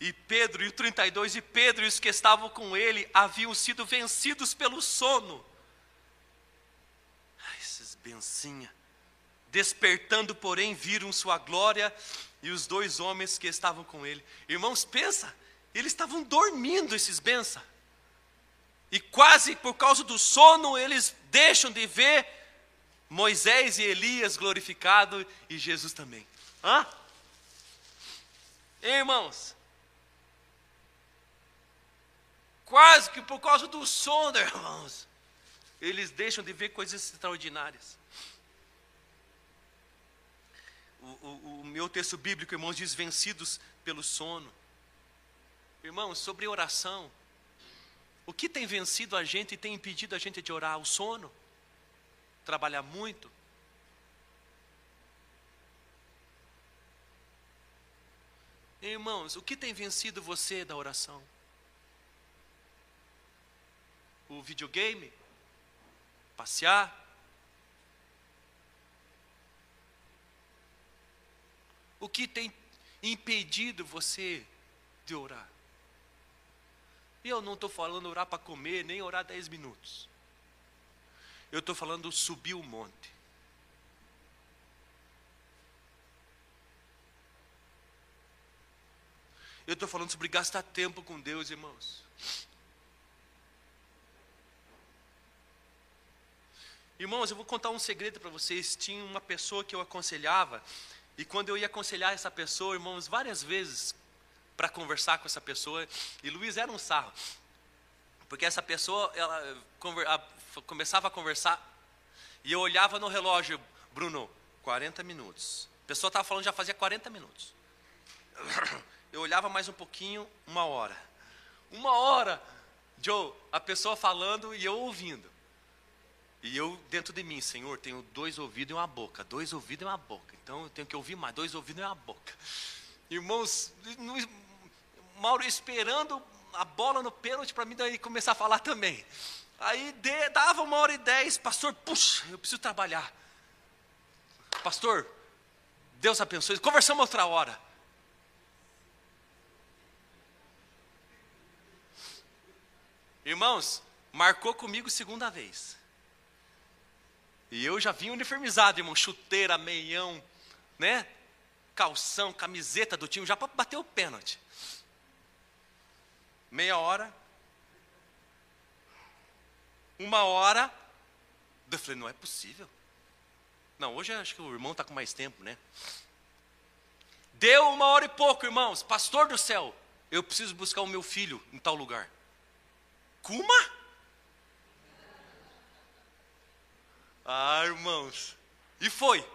E Pedro, e o 32, e Pedro e os que estavam com ele haviam sido vencidos pelo sono. Ai, esses bencinha. Despertando, porém, viram sua glória e os dois homens que estavam com ele. Irmãos, pensa, eles estavam dormindo, esses bença. E quase por causa do sono, eles deixam de ver Moisés e Elias glorificado e Jesus também. Hã? Irmãos, quase que por causa do sono, irmãos, eles deixam de ver coisas extraordinárias. O, o, o, meu texto bíblico, irmãos, diz: vencidos pelo sono. Irmãos, sobre oração, o que tem vencido a gente e tem impedido a gente de orar? O sono, trabalhar muito. Irmãos, o que tem vencido você da oração? O videogame, passear. O que tem impedido você de orar? E eu não estou falando orar para comer, nem orar dez minutos. Eu estou falando subir o monte. Eu estou falando sobre gastar tempo com Deus, irmãos. Irmãos, eu vou contar um segredo para vocês. Tinha uma pessoa que eu aconselhava, e quando eu ia aconselhar essa pessoa, irmãos, várias vezes para conversar com essa pessoa, e Luiz era um sarro, porque essa pessoa, ela começava a conversar, e eu olhava no relógio, Bruno, 40 minutos. A pessoa estava falando já fazia 40 minutos. Eu olhava mais um pouquinho, uma hora. Uma hora, Joe, a pessoa falando e eu ouvindo. E eu, dentro de mim, Senhor, tenho dois ouvidos e uma boca. Dois ouvidos e uma boca. Então eu tenho que ouvir mais. Dois ouvidos e uma boca. Irmãos, Mauro esperando a bola no pênalti para mim daí começar a falar também. Aí de, dava uma hora e dez, pastor, puxa, eu preciso trabalhar. Pastor, Deus abençoe. Conversamos outra hora. Irmãos, marcou comigo segunda vez. E eu já vim uniformizado, irmão, chuteira, meião, né? Calção, camiseta do time, já para bater o pênalti. Meia hora. Uma hora. Eu falei, não é possível. Não, hoje acho que o irmão está com mais tempo, né? Deu uma hora e pouco, irmãos. Pastor do céu, eu preciso buscar o meu filho em tal lugar. Kuma? Ah, irmãos. E foi.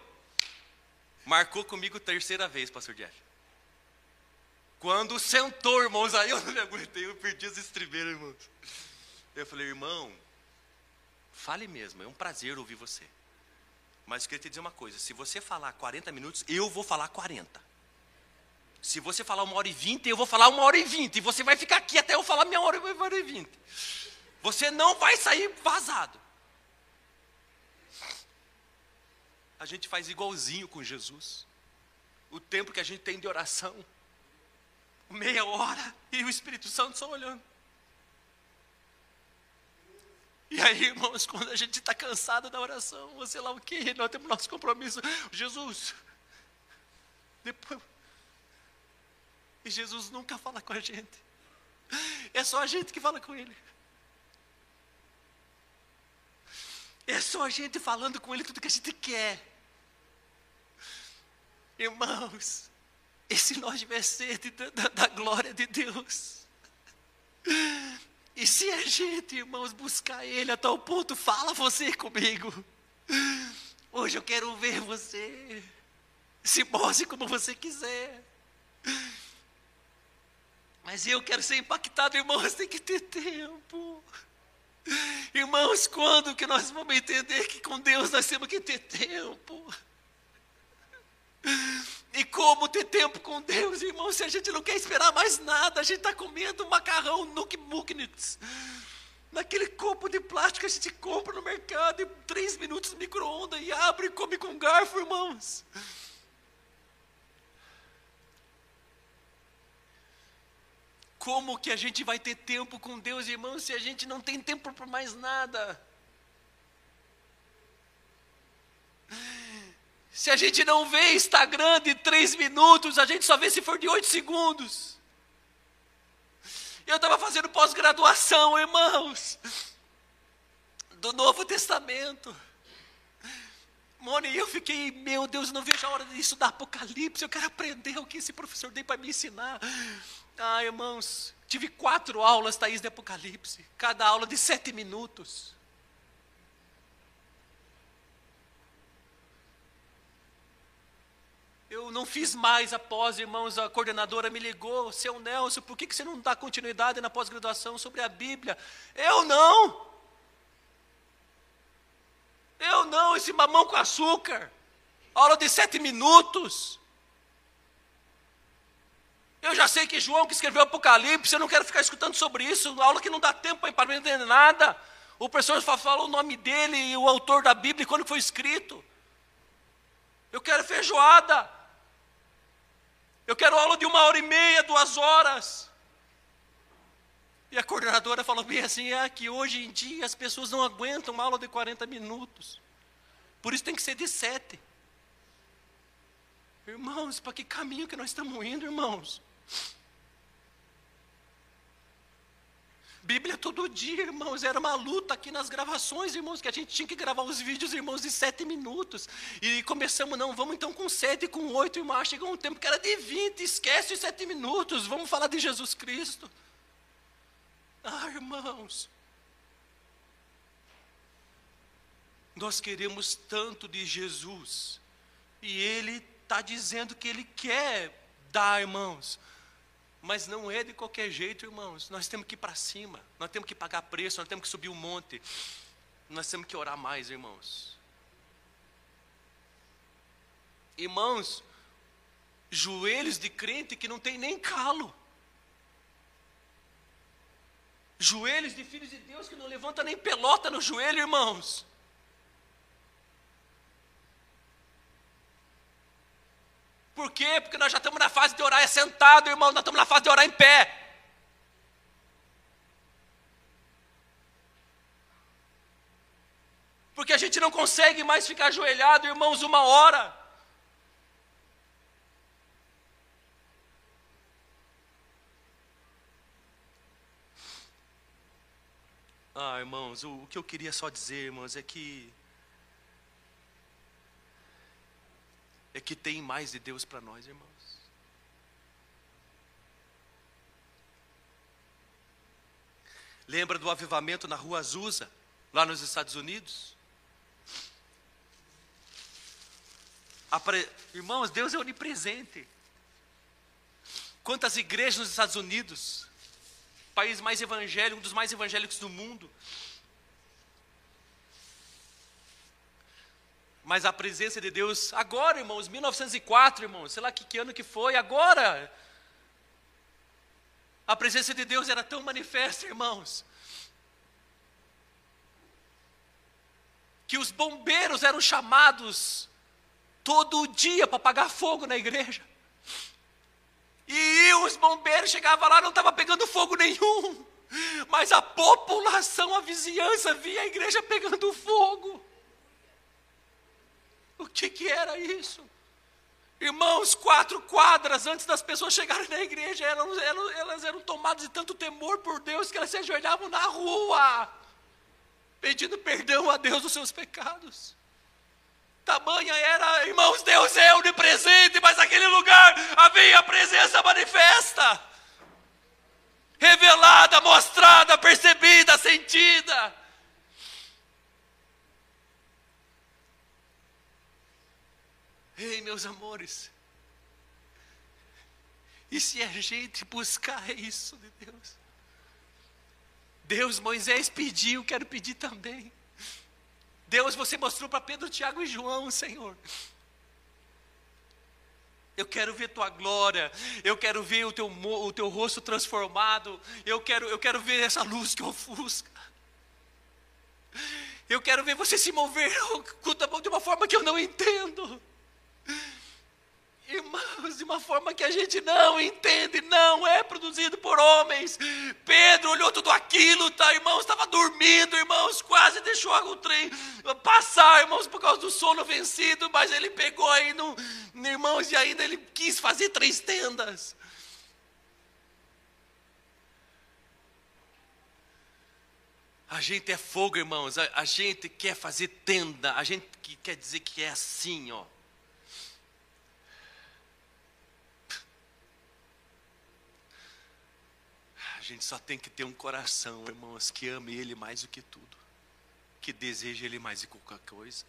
Marcou comigo terceira vez, pastor Jeff. Quando sentou, irmãos, aí eu não me aguentei, eu perdi as estribeiras, irmãos. Eu falei, irmão, fale mesmo, é um prazer ouvir você. Mas eu queria te dizer uma coisa: se você falar 40 minutos, eu vou falar 40. Se você falar uma hora e vinte, eu vou falar uma hora e vinte. E você vai ficar aqui até eu falar minha hora, hora e vinte. Você não vai sair vazado. A gente faz igualzinho com Jesus. O tempo que a gente tem de oração, meia hora, e o Espírito Santo só olhando. E aí, irmãos, quando a gente está cansado da oração, ou sei lá o que, nós temos nosso compromisso. Jesus, depois. E Jesus nunca fala com a gente. É só a gente que fala com Ele. É só a gente falando com Ele tudo que a gente quer. Irmãos, e se nós tiver sede da, da, da glória de Deus? E se a gente, irmãos, buscar Ele a tal ponto, fala você comigo. Hoje eu quero ver você. Se mostre como você quiser. Mas eu quero ser impactado, irmãos, tem que ter tempo. Irmãos, quando que nós vamos entender que com Deus nós temos que ter tempo? E como ter tempo com Deus, irmão, se a gente não quer esperar mais nada, a gente está comendo macarrão Nuke Muknitz. Naquele copo de plástico que a gente compra no mercado em três minutos no micro-ondas e abre e come com garfo, irmãos. Como que a gente vai ter tempo com Deus, irmãos, se a gente não tem tempo para mais nada? Se a gente não vê Instagram de três minutos, a gente só vê se for de oito segundos. Eu estava fazendo pós-graduação, irmãos, do Novo Testamento. Mone, eu fiquei, meu Deus, não vejo a hora de estudar Apocalipse, eu quero aprender o que esse professor tem para me ensinar. Ah, irmãos, tive quatro aulas, Thaís, de Apocalipse, cada aula de sete minutos. Eu não fiz mais após, irmãos, a coordenadora me ligou, seu Nelson, por que, que você não dá continuidade na pós-graduação sobre a Bíblia? Eu não! Eu não, esse mamão com açúcar. Aula de sete minutos. Eu já sei que João que escreveu Apocalipse, eu não quero ficar escutando sobre isso, aula que não dá tempo para entender nada. O professor fala o nome dele e o autor da Bíblia e quando foi escrito. Eu quero feijoada. Eu quero aula de uma hora e meia, duas horas. E a coordenadora falou bem assim: é que hoje em dia as pessoas não aguentam uma aula de 40 minutos. Por isso tem que ser de sete. Irmãos, para que caminho que nós estamos indo, irmãos? Bíblia todo dia, irmãos, era uma luta aqui nas gravações, irmãos, que a gente tinha que gravar os vídeos, irmãos, de sete minutos. E começamos, não, vamos então com sete, com oito, irmãos, chegou um tempo que era de vinte, esquece os sete minutos, vamos falar de Jesus Cristo. Ah, irmãos, nós queremos tanto de Jesus, e Ele está dizendo que Ele quer dar, irmãos, mas não é de qualquer jeito, irmãos. Nós temos que ir para cima, nós temos que pagar preço, nós temos que subir o um monte, nós temos que orar mais, irmãos. Irmãos, joelhos de crente que não tem nem calo. Joelhos de filhos de Deus que não levanta nem pelota no joelho, irmãos. Por quê? Porque nós já estamos na fase de orar é sentado, irmão, nós estamos na fase de orar em pé. Porque a gente não consegue mais ficar ajoelhado, irmãos, uma hora. Ah, irmãos, o, o que eu queria só dizer, irmãos, é que é que tem mais de Deus para nós, irmãos. Lembra do avivamento na rua Azusa, lá nos Estados Unidos? Irmãos, Deus é onipresente. Quantas igrejas nos Estados Unidos, país mais evangélico, um dos mais evangélicos do mundo, Mas a presença de Deus, agora, irmãos, 1904, irmãos, sei lá que, que ano que foi, agora. A presença de Deus era tão manifesta, irmãos, que os bombeiros eram chamados todo dia para apagar fogo na igreja. E os bombeiros chegavam lá, não estava pegando fogo nenhum, mas a população, a vizinhança via a igreja pegando fogo. O que, que era isso? Irmãos, quatro quadras antes das pessoas chegarem na igreja, elas, elas, elas eram tomadas de tanto temor por Deus que elas se ajoelhavam na rua, pedindo perdão a Deus dos seus pecados. Tamanha era, irmãos, Deus é onipresente, mas naquele lugar havia a presença manifesta, revelada, mostrada, percebida, sentida. Ei, meus amores, e se a gente buscar isso de Deus? Deus, Moisés pediu, quero pedir também. Deus, você mostrou para Pedro, Tiago e João, Senhor. Eu quero ver tua glória, eu quero ver o teu, o teu rosto transformado, eu quero, eu quero ver essa luz que ofusca. Eu quero ver você se mover de uma forma que eu não entendo. Irmãos, de uma forma que a gente não entende, não é produzido por homens. Pedro olhou tudo aquilo, tá, irmãos, estava dormindo, irmãos, quase deixou o trem passar, irmãos, por causa do sono vencido, mas ele pegou aí, no, irmãos, e ainda ele quis fazer três tendas. A gente é fogo, irmãos, a, a gente quer fazer tenda, a gente quer dizer que é assim, ó. Gente só tem que ter um coração, irmãos, que ame Ele mais do que tudo, que deseje Ele mais do que qualquer coisa,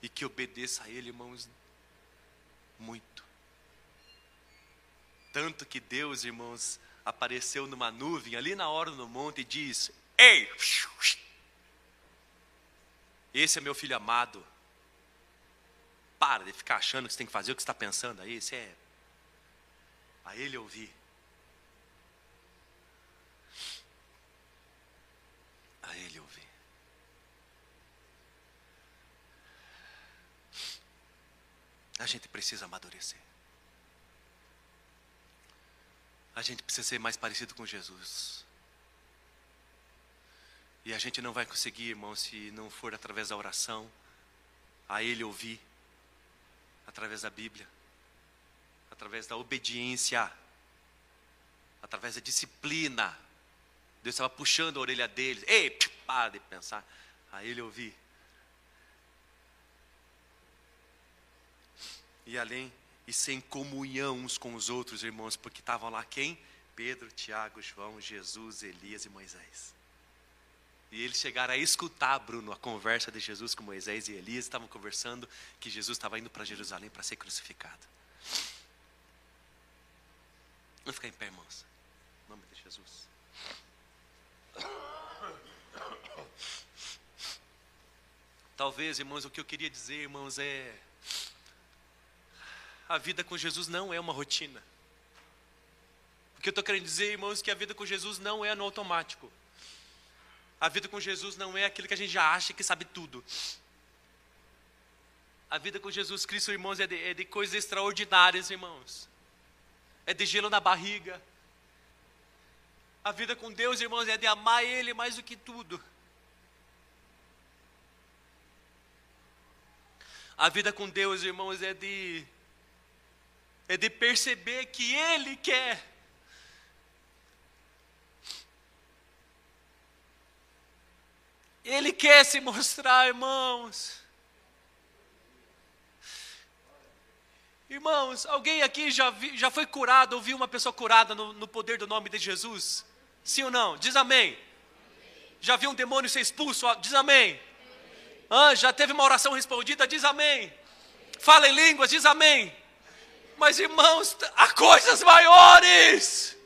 e que obedeça a Ele, irmãos, muito. Tanto que Deus, irmãos, apareceu numa nuvem ali na hora do monte e disse: Ei, esse é meu filho amado. Para de ficar achando que você tem que fazer o que você está pensando aí. Esse é. A ele ouvir. a Ele ouvir. A gente precisa amadurecer. A gente precisa ser mais parecido com Jesus. E a gente não vai conseguir, irmão, se não for através da oração, a Ele ouvir, através da Bíblia, através da obediência, através da disciplina Deus estava puxando a orelha dele. Ei, para de pensar. Aí ele ouvi. E além, e sem comunhão uns com os outros, irmãos, porque estavam lá quem? Pedro, Tiago, João, Jesus, Elias e Moisés. E eles chegaram a escutar, Bruno, a conversa de Jesus com Moisés e Elias, estavam conversando que Jesus estava indo para Jerusalém para ser crucificado. Vamos ficar em pé, irmãos. Em nome de Jesus. Talvez, irmãos, o que eu queria dizer, irmãos, é. A vida com Jesus não é uma rotina. O que eu estou querendo dizer, irmãos, é que a vida com Jesus não é no automático. A vida com Jesus não é aquilo que a gente já acha que sabe tudo. A vida com Jesus Cristo, irmãos, é de, é de coisas extraordinárias, irmãos. É de gelo na barriga, a vida com Deus, irmãos, é de amar Ele mais do que tudo. A vida com Deus, irmãos, é de é de perceber que Ele quer. Ele quer se mostrar, irmãos. Irmãos, alguém aqui já, vi, já foi curado, ouviu uma pessoa curada no, no poder do nome de Jesus? Sim ou não? Diz amém. Já viu um demônio ser expulso? Diz amém. Ah, já teve uma oração respondida? Diz amém. Fala em línguas? Diz amém. Mas irmãos, há coisas maiores.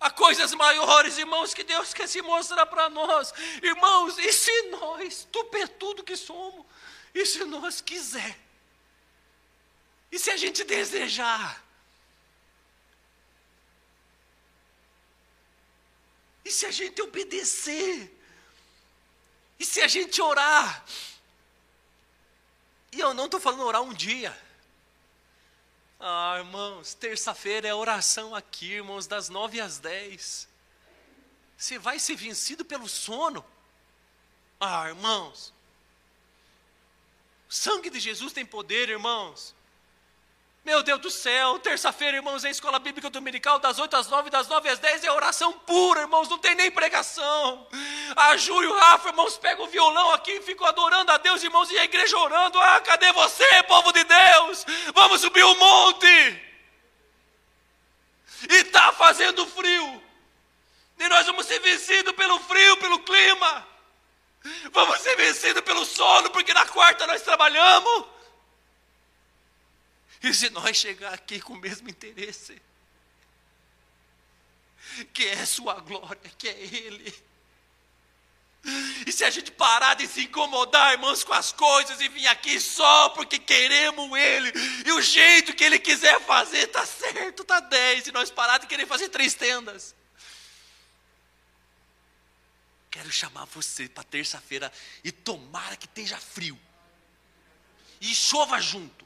Há coisas maiores, irmãos, que Deus quer se mostrar para nós. Irmãos, e se nós, tudo que somos, e se nós quiser, e se a gente desejar? E se a gente obedecer? E se a gente orar? E eu não estou falando orar um dia. Ah, irmãos, terça-feira é oração aqui, irmãos, das nove às dez. Você vai ser vencido pelo sono? Ah, irmãos. O sangue de Jesus tem poder, irmãos. Meu Deus do céu, terça-feira, irmãos, é escola bíblica dominical, das 8 às 9, das 9 às 10 é oração pura, irmãos, não tem nem pregação. A Ju e o Rafa, irmãos, pegam o violão aqui e ficam adorando a Deus, irmãos, e a igreja orando. Ah, cadê você, povo de Deus? Vamos subir o monte. E está fazendo frio. E nós vamos ser vencidos pelo frio, pelo clima. Vamos ser vencidos pelo sono, porque na quarta nós trabalhamos. E se nós chegar aqui com o mesmo interesse, que é sua glória, que é Ele. E se a gente parar de se incomodar, irmãos, com as coisas e vir aqui só porque queremos Ele, e o jeito que Ele quiser fazer está certo, está dez, e nós parar de querer fazer três tendas. quero chamar você para terça-feira e tomara que esteja frio. E chova junto.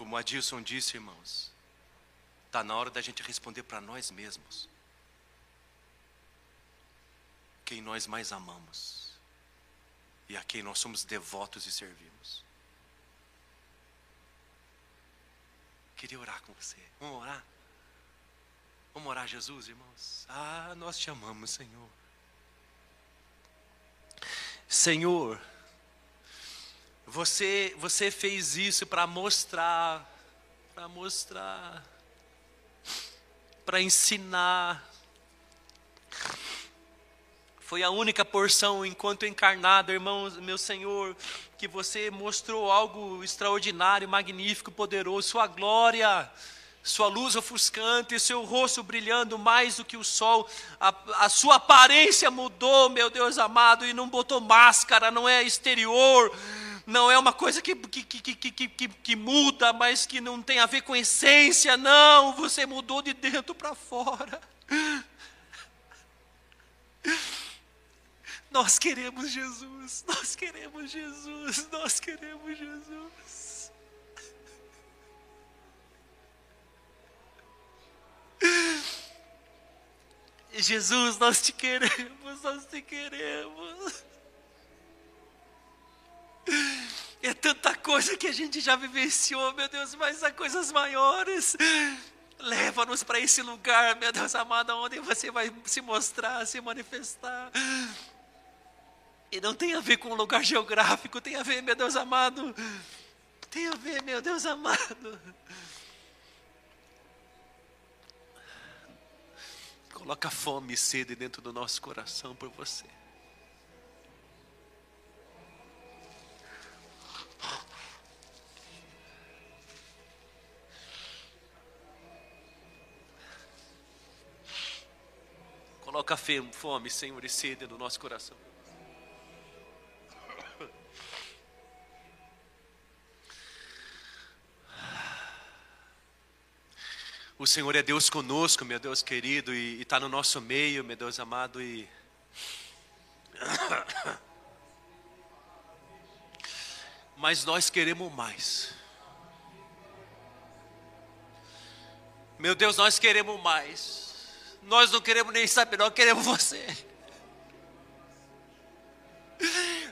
Como Adilson disse, irmãos, está na hora da gente responder para nós mesmos quem nós mais amamos e a quem nós somos devotos e servimos. Queria orar com você. Vamos orar? Vamos orar, Jesus, irmãos? Ah, nós te amamos, Senhor. Senhor, você, você fez isso para mostrar, para mostrar, para ensinar, foi a única porção enquanto encarnado, irmãos, meu Senhor, que você mostrou algo extraordinário, magnífico, poderoso, sua glória, sua luz ofuscante, seu rosto brilhando mais do que o sol, a, a sua aparência mudou, meu Deus amado, e não botou máscara, não é exterior, não é uma coisa que, que, que, que, que, muda, mas que não tem a ver com essência, não, você mudou de dentro para fora. Nós queremos Jesus, nós queremos Jesus, nós queremos Jesus. Jesus, nós te queremos, nós te queremos. É tanta coisa que a gente já vivenciou, meu Deus, mas há coisas maiores. Leva-nos para esse lugar, meu Deus amado, onde você vai se mostrar, se manifestar. E não tem a ver com o lugar geográfico, tem a ver, meu Deus amado. Tem a ver, meu Deus amado. Coloca fome e sede dentro do nosso coração por você. Coloca fome, Senhor, e sede no nosso coração. O Senhor é Deus conosco, meu Deus querido, e está no nosso meio, meu Deus amado, e. Mas nós queremos mais. Meu Deus, nós queremos mais. Nós não queremos nem saber, nós queremos você.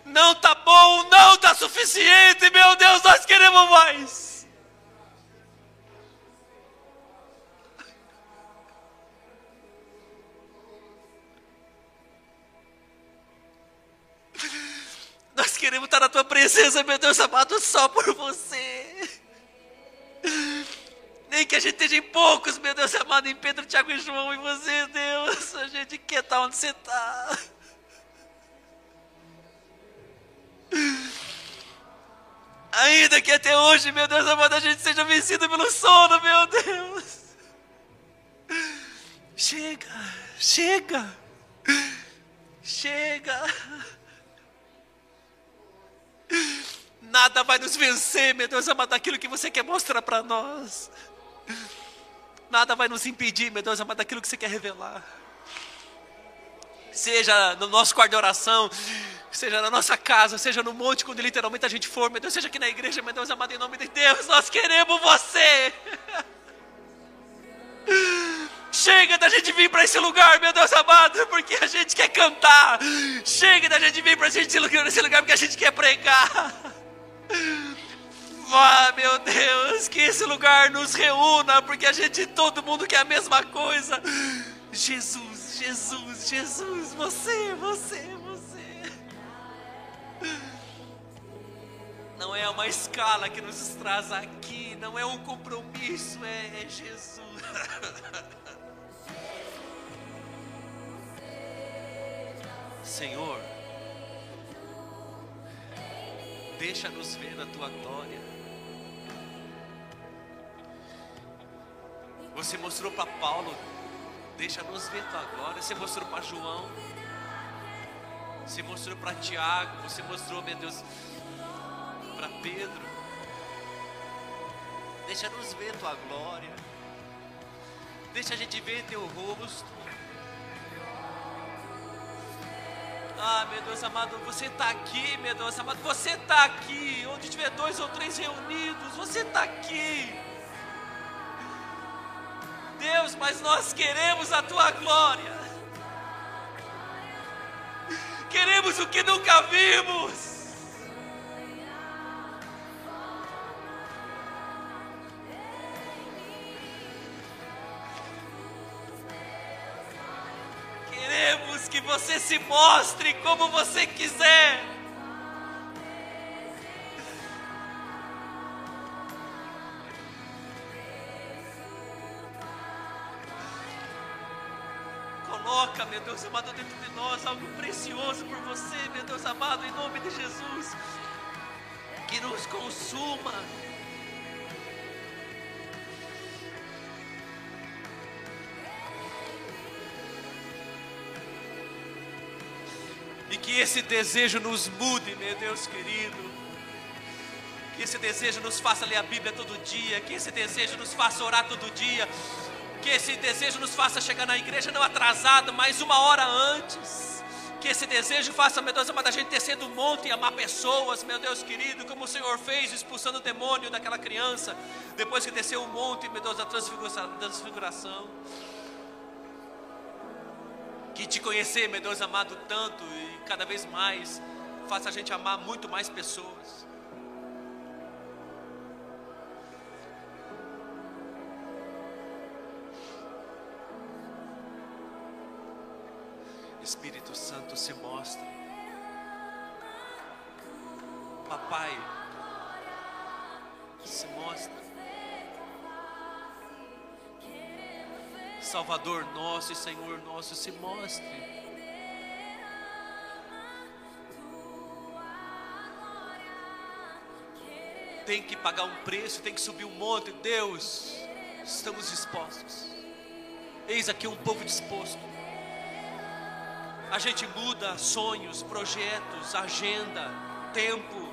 Não tá bom, não tá suficiente, meu Deus, nós queremos mais. Nós queremos estar na tua presença, meu Deus amado, só por você. Nem que a gente esteja em poucos, meu Deus amado, em Pedro, Tiago e João, e você, Deus. A gente quer estar onde você está. Ainda que até hoje, meu Deus amado, a gente seja vencido pelo sono, meu Deus. Chega, chega, chega. Nada vai nos vencer, meu Deus amado, daquilo que você quer mostrar para nós. Nada vai nos impedir, meu Deus amado, daquilo que você quer revelar. Seja no nosso quarto de oração, seja na nossa casa, seja no monte, quando literalmente a gente for, meu Deus, seja aqui na igreja, meu Deus amado, em nome de Deus, nós queremos você. Chega da gente vir para esse lugar, meu Deus amado, porque a gente quer cantar. Chega da gente vir para esse lugar, porque a gente quer pregar. Vá, meu Deus, que esse lugar nos reúna, porque a gente, todo mundo quer a mesma coisa. Jesus, Jesus, Jesus, você, você, você. Não é uma escala que nos traz aqui, não é um compromisso, é, é Jesus. Senhor, deixa-nos ver a tua glória. Você mostrou para Paulo, deixa-nos ver tua glória. Você mostrou para João, você mostrou para Tiago, você mostrou, meu Deus, para Pedro. Deixa nos ver tua glória. Deixa a gente ver teu rosto. Ah, meu Deus amado, você está aqui, meu Deus amado, você está aqui. Onde tiver dois ou três reunidos, você está aqui. Mas nós queremos a tua glória. Queremos o que nunca vimos. Queremos que você se mostre como você quiser. Coloca, meu Deus amado, dentro de nós algo precioso por você, meu Deus amado, em nome de Jesus. Que nos consuma. E que esse desejo nos mude, meu Deus querido. Que esse desejo nos faça ler a Bíblia todo dia. Que esse desejo nos faça orar todo dia. Que esse desejo nos faça chegar na igreja não atrasado, mas uma hora antes. Que esse desejo faça, meu Deus amado, a gente descer do monte e amar pessoas, meu Deus querido, como o Senhor fez, expulsando o demônio daquela criança, depois que desceu o monte, meu Deus, da transfiguração. Que te conhecer, meu Deus amado, tanto e cada vez mais, faça a gente amar muito mais pessoas. Espírito Santo se mostra. Papai, se mostra. Salvador nosso e Senhor nosso, se mostre. Tem que pagar um preço, tem que subir um monte. Deus, estamos dispostos. Eis aqui um povo disposto. A gente muda sonhos, projetos, agenda, tempo.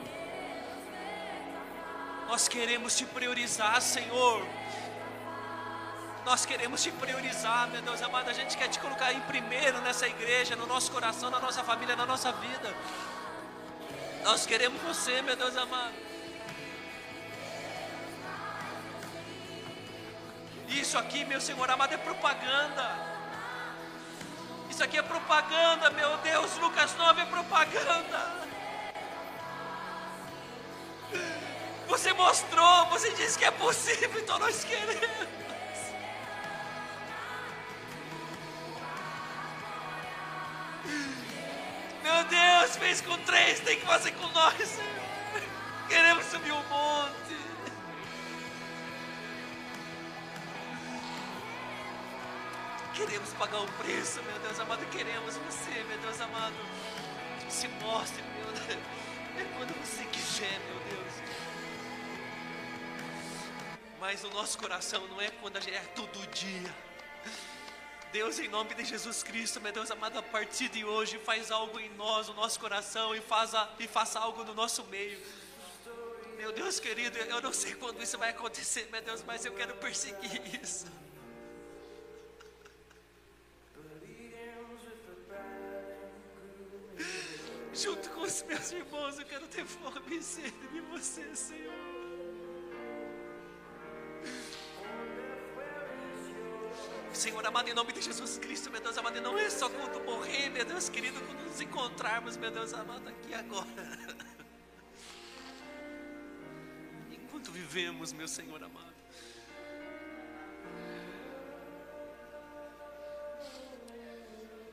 Nós queremos te priorizar, Senhor. Nós queremos te priorizar, meu Deus amado. A gente quer te colocar em primeiro nessa igreja, no nosso coração, na nossa família, na nossa vida. Nós queremos você, meu Deus amado. Isso aqui, meu Senhor amado, é propaganda. Isso aqui é propaganda, meu Deus. Lucas 9 é propaganda. Você mostrou, você disse que é possível, então nós queremos. Meu Deus, fez com três, tem que fazer com nós. Queremos subir o um monte. Queremos pagar o preço, meu Deus amado. Queremos você, meu Deus amado. Se mostre, meu Deus. É quando você quiser, meu Deus. Mas o nosso coração não é quando a gente é todo dia. Deus, em nome de Jesus Cristo, meu Deus amado, a partir de hoje, faz algo em nós, no nosso coração, e faça, e faça algo no nosso meio. Meu Deus querido, eu não sei quando isso vai acontecer, meu Deus, mas eu quero perseguir isso. Junto com os meus irmãos, eu quero ter fome e sede de você, Senhor. Senhor amado, em nome de Jesus Cristo, meu Deus amado, não é só quando morrer, meu Deus querido, quando nos encontrarmos, meu Deus amado, aqui agora. Enquanto vivemos, meu Senhor amado.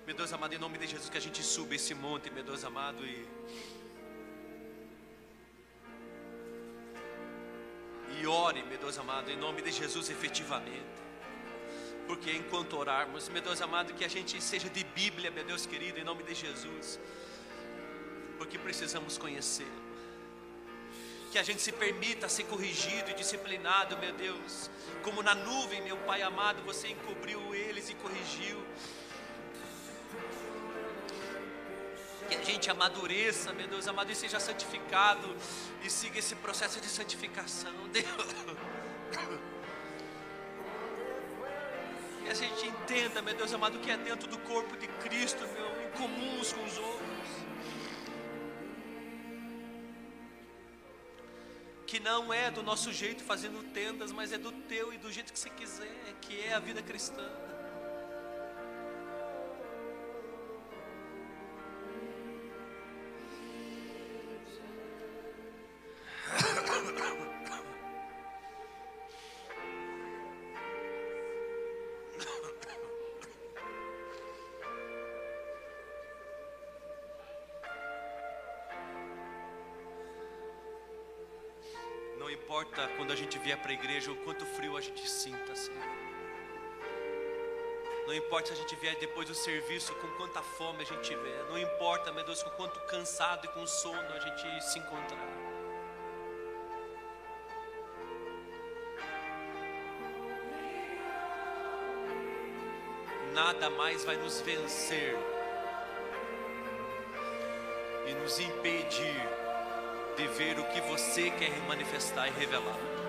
Meu Deus amado, em nome de Jesus, que a gente suba esse monte, meu Deus amado, e. E ore, meu Deus amado, em nome de Jesus, efetivamente. Porque enquanto orarmos, meu Deus amado, que a gente seja de Bíblia, meu Deus querido, em nome de Jesus. Porque precisamos conhecê-lo. Que a gente se permita ser corrigido e disciplinado, meu Deus. Como na nuvem, meu Pai amado, você encobriu eles e corrigiu Que a gente amadureça, meu Deus amado, e seja santificado e siga esse processo de santificação, Deus. E a gente entenda, meu Deus amado, que é dentro do corpo de Cristo, meu, em comum uns com os outros. que não é do nosso jeito fazendo tendas, mas é do teu e do jeito que você quiser, que é a vida cristã. Para a igreja o quanto frio a gente sinta, Senhor. Não importa se a gente vier depois do serviço com quanta fome a gente tiver. Não importa, meu Deus, com quanto cansado e com sono a gente se encontrar. Nada mais vai nos vencer e nos impedir de ver o que você quer manifestar e revelar.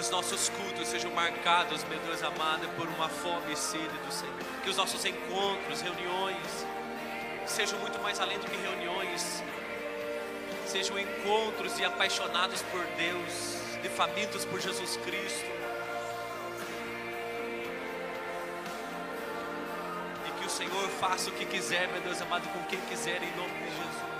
Os nossos cultos sejam marcados, meu Deus amado, por uma fome e sede do Senhor. Que os nossos encontros, reuniões, sejam muito mais além do que reuniões, sejam encontros e apaixonados por Deus de famintos por Jesus Cristo. E que o Senhor faça o que quiser, meu Deus amado, com quem quiser, em nome de Jesus.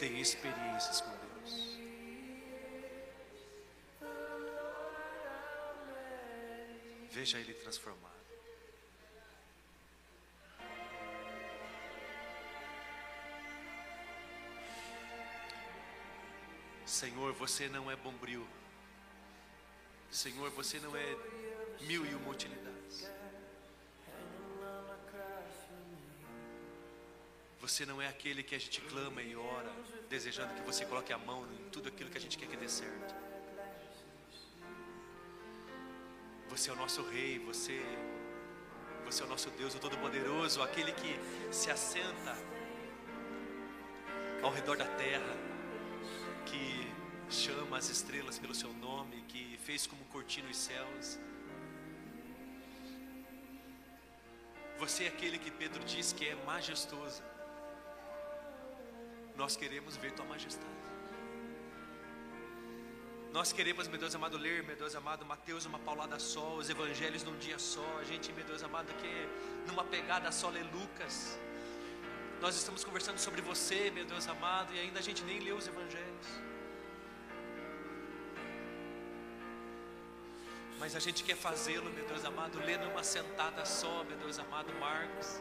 Tem experiências com Deus. Veja Ele transformado. Senhor, você não é bombril. Senhor, você não é mil e uma utilidades. Você não é aquele que a gente clama e ora, desejando que você coloque a mão em tudo aquilo que a gente quer que dê certo. Você é o nosso Rei, você, você é o nosso Deus, o Todo-Poderoso, aquele que se assenta ao redor da terra, que chama as estrelas pelo seu nome, que fez como cortina os céus. Você é aquele que Pedro diz que é majestoso. Nós queremos ver Tua majestade. Nós queremos, meu Deus amado, ler, meu Deus amado, Mateus uma paulada só, os evangelhos num dia só. A gente, meu Deus amado, que numa pegada só lê Lucas. Nós estamos conversando sobre você, meu Deus amado, e ainda a gente nem leu os evangelhos. Mas a gente quer fazê-lo, meu Deus amado, ler numa sentada só, meu Deus amado, Marcos.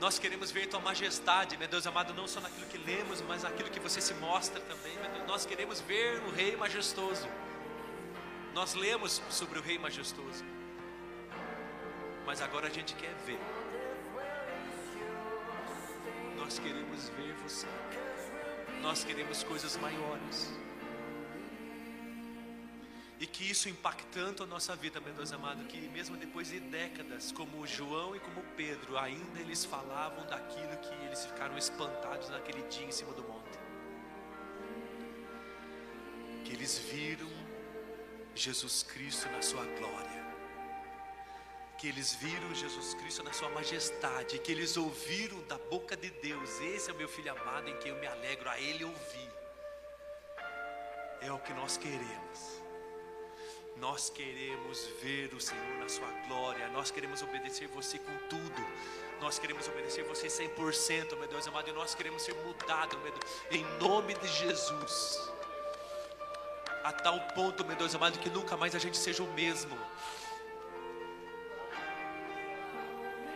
Nós queremos ver Tua majestade, meu Deus amado, não só naquilo que lemos, mas naquilo que você se mostra também, meu Deus. Nós queremos ver o Rei majestoso. Nós lemos sobre o Rei majestoso, mas agora a gente quer ver. Nós queremos ver você. Nós queremos coisas maiores e que isso impacte tanto a nossa vida, meu Deus amado, que mesmo depois de décadas, como João e como Pedro, ainda eles falavam daquilo que eles ficaram espantados naquele dia em cima do monte. Que eles viram Jesus Cristo na sua glória. Que eles viram Jesus Cristo na sua majestade, que eles ouviram da boca de Deus: Esse é o meu filho amado em quem eu me alegro, a ele ouvir. É o que nós queremos. Nós queremos ver o Senhor na sua glória, nós queremos obedecer você com tudo. Nós queremos obedecer você 100%, meu Deus amado, e nós queremos ser mudados, meu Deus, em nome de Jesus. A tal ponto, meu Deus amado, que nunca mais a gente seja o mesmo.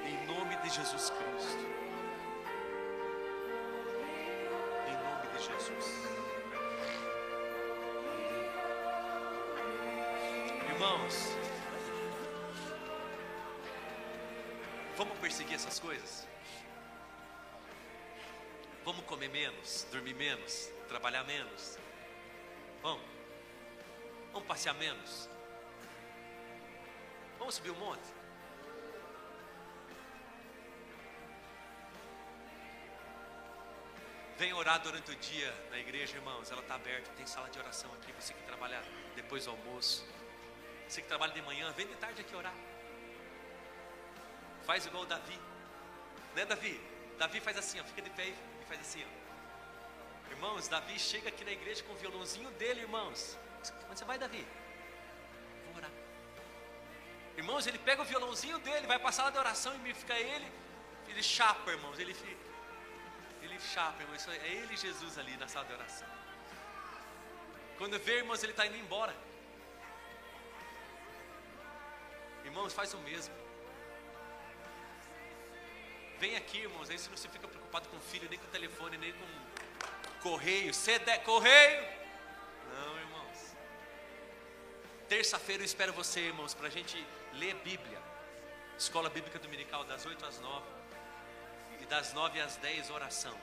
Em nome de Jesus Cristo. Essas coisas? Vamos comer menos, dormir menos, trabalhar menos? Vamos? Vamos passear menos? Vamos subir um monte? Vem orar durante o dia na igreja, irmãos. Ela está aberta, tem sala de oração aqui. Você que trabalha depois do almoço. Você que trabalha de manhã, vem de tarde aqui orar. Faz igual o Davi. Né, Davi? Davi faz assim, ó, fica de pé e faz assim, ó. Irmãos, Davi chega aqui na igreja com o violãozinho dele, irmãos. Onde você vai, Davi? Vou orar. Irmãos, ele pega o violãozinho dele, vai a sala de oração e fica ele, ele chapa, irmãos. Ele ele chapa, irmãos. É ele Jesus ali na sala de oração. Quando vê, irmãos, ele está indo embora. Irmãos, faz o mesmo. Vem aqui, irmãos, aí se você fica preocupado com o filho, nem com o telefone, nem com correio, CD, correio. Não, irmãos. Terça-feira eu espero você, irmãos, para a gente ler Bíblia. Escola Bíblica Dominical, das 8 às 9. E das 9 às 10, oração.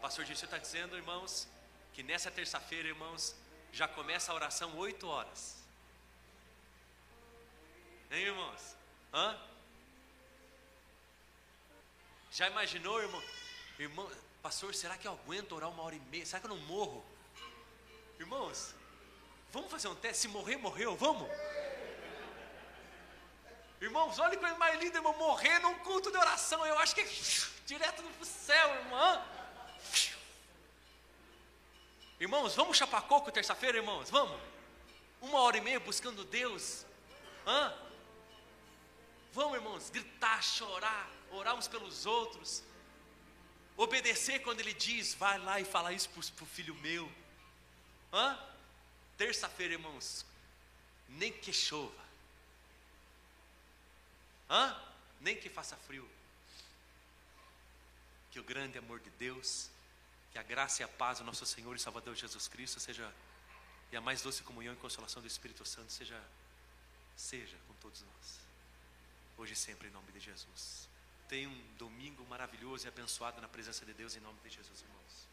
Pastor você está dizendo, irmãos, que nessa terça-feira, irmãos, já começa a oração 8 horas. Hein, irmãos? Hã? Já imaginou, irmão? Irmão, pastor, será que eu aguento orar uma hora e meia? Será que eu não morro? Irmãos, vamos fazer um teste? Se morrer, morreu, vamos? Irmãos, olha que coisa mais linda, irmão, morrer num culto de oração. Eu acho que é direto no céu, irmão. Irmãos, vamos chapar coco terça-feira, irmãos? Vamos? Uma hora e meia buscando Deus. Hã? Vamos, irmãos, gritar, chorar, orar uns pelos outros. Obedecer quando Ele diz, vai lá e fala isso para o filho meu. Hã? Terça-feira, irmãos, nem que chova. Hã? Nem que faça frio. Que o grande amor de Deus que a graça e a paz do nosso Senhor e Salvador Jesus Cristo seja e a mais doce comunhão e consolação do Espírito Santo seja seja com todos nós hoje e sempre, em nome de Jesus. Tenha um domingo maravilhoso e abençoado na presença de Deus, em nome de Jesus, irmãos.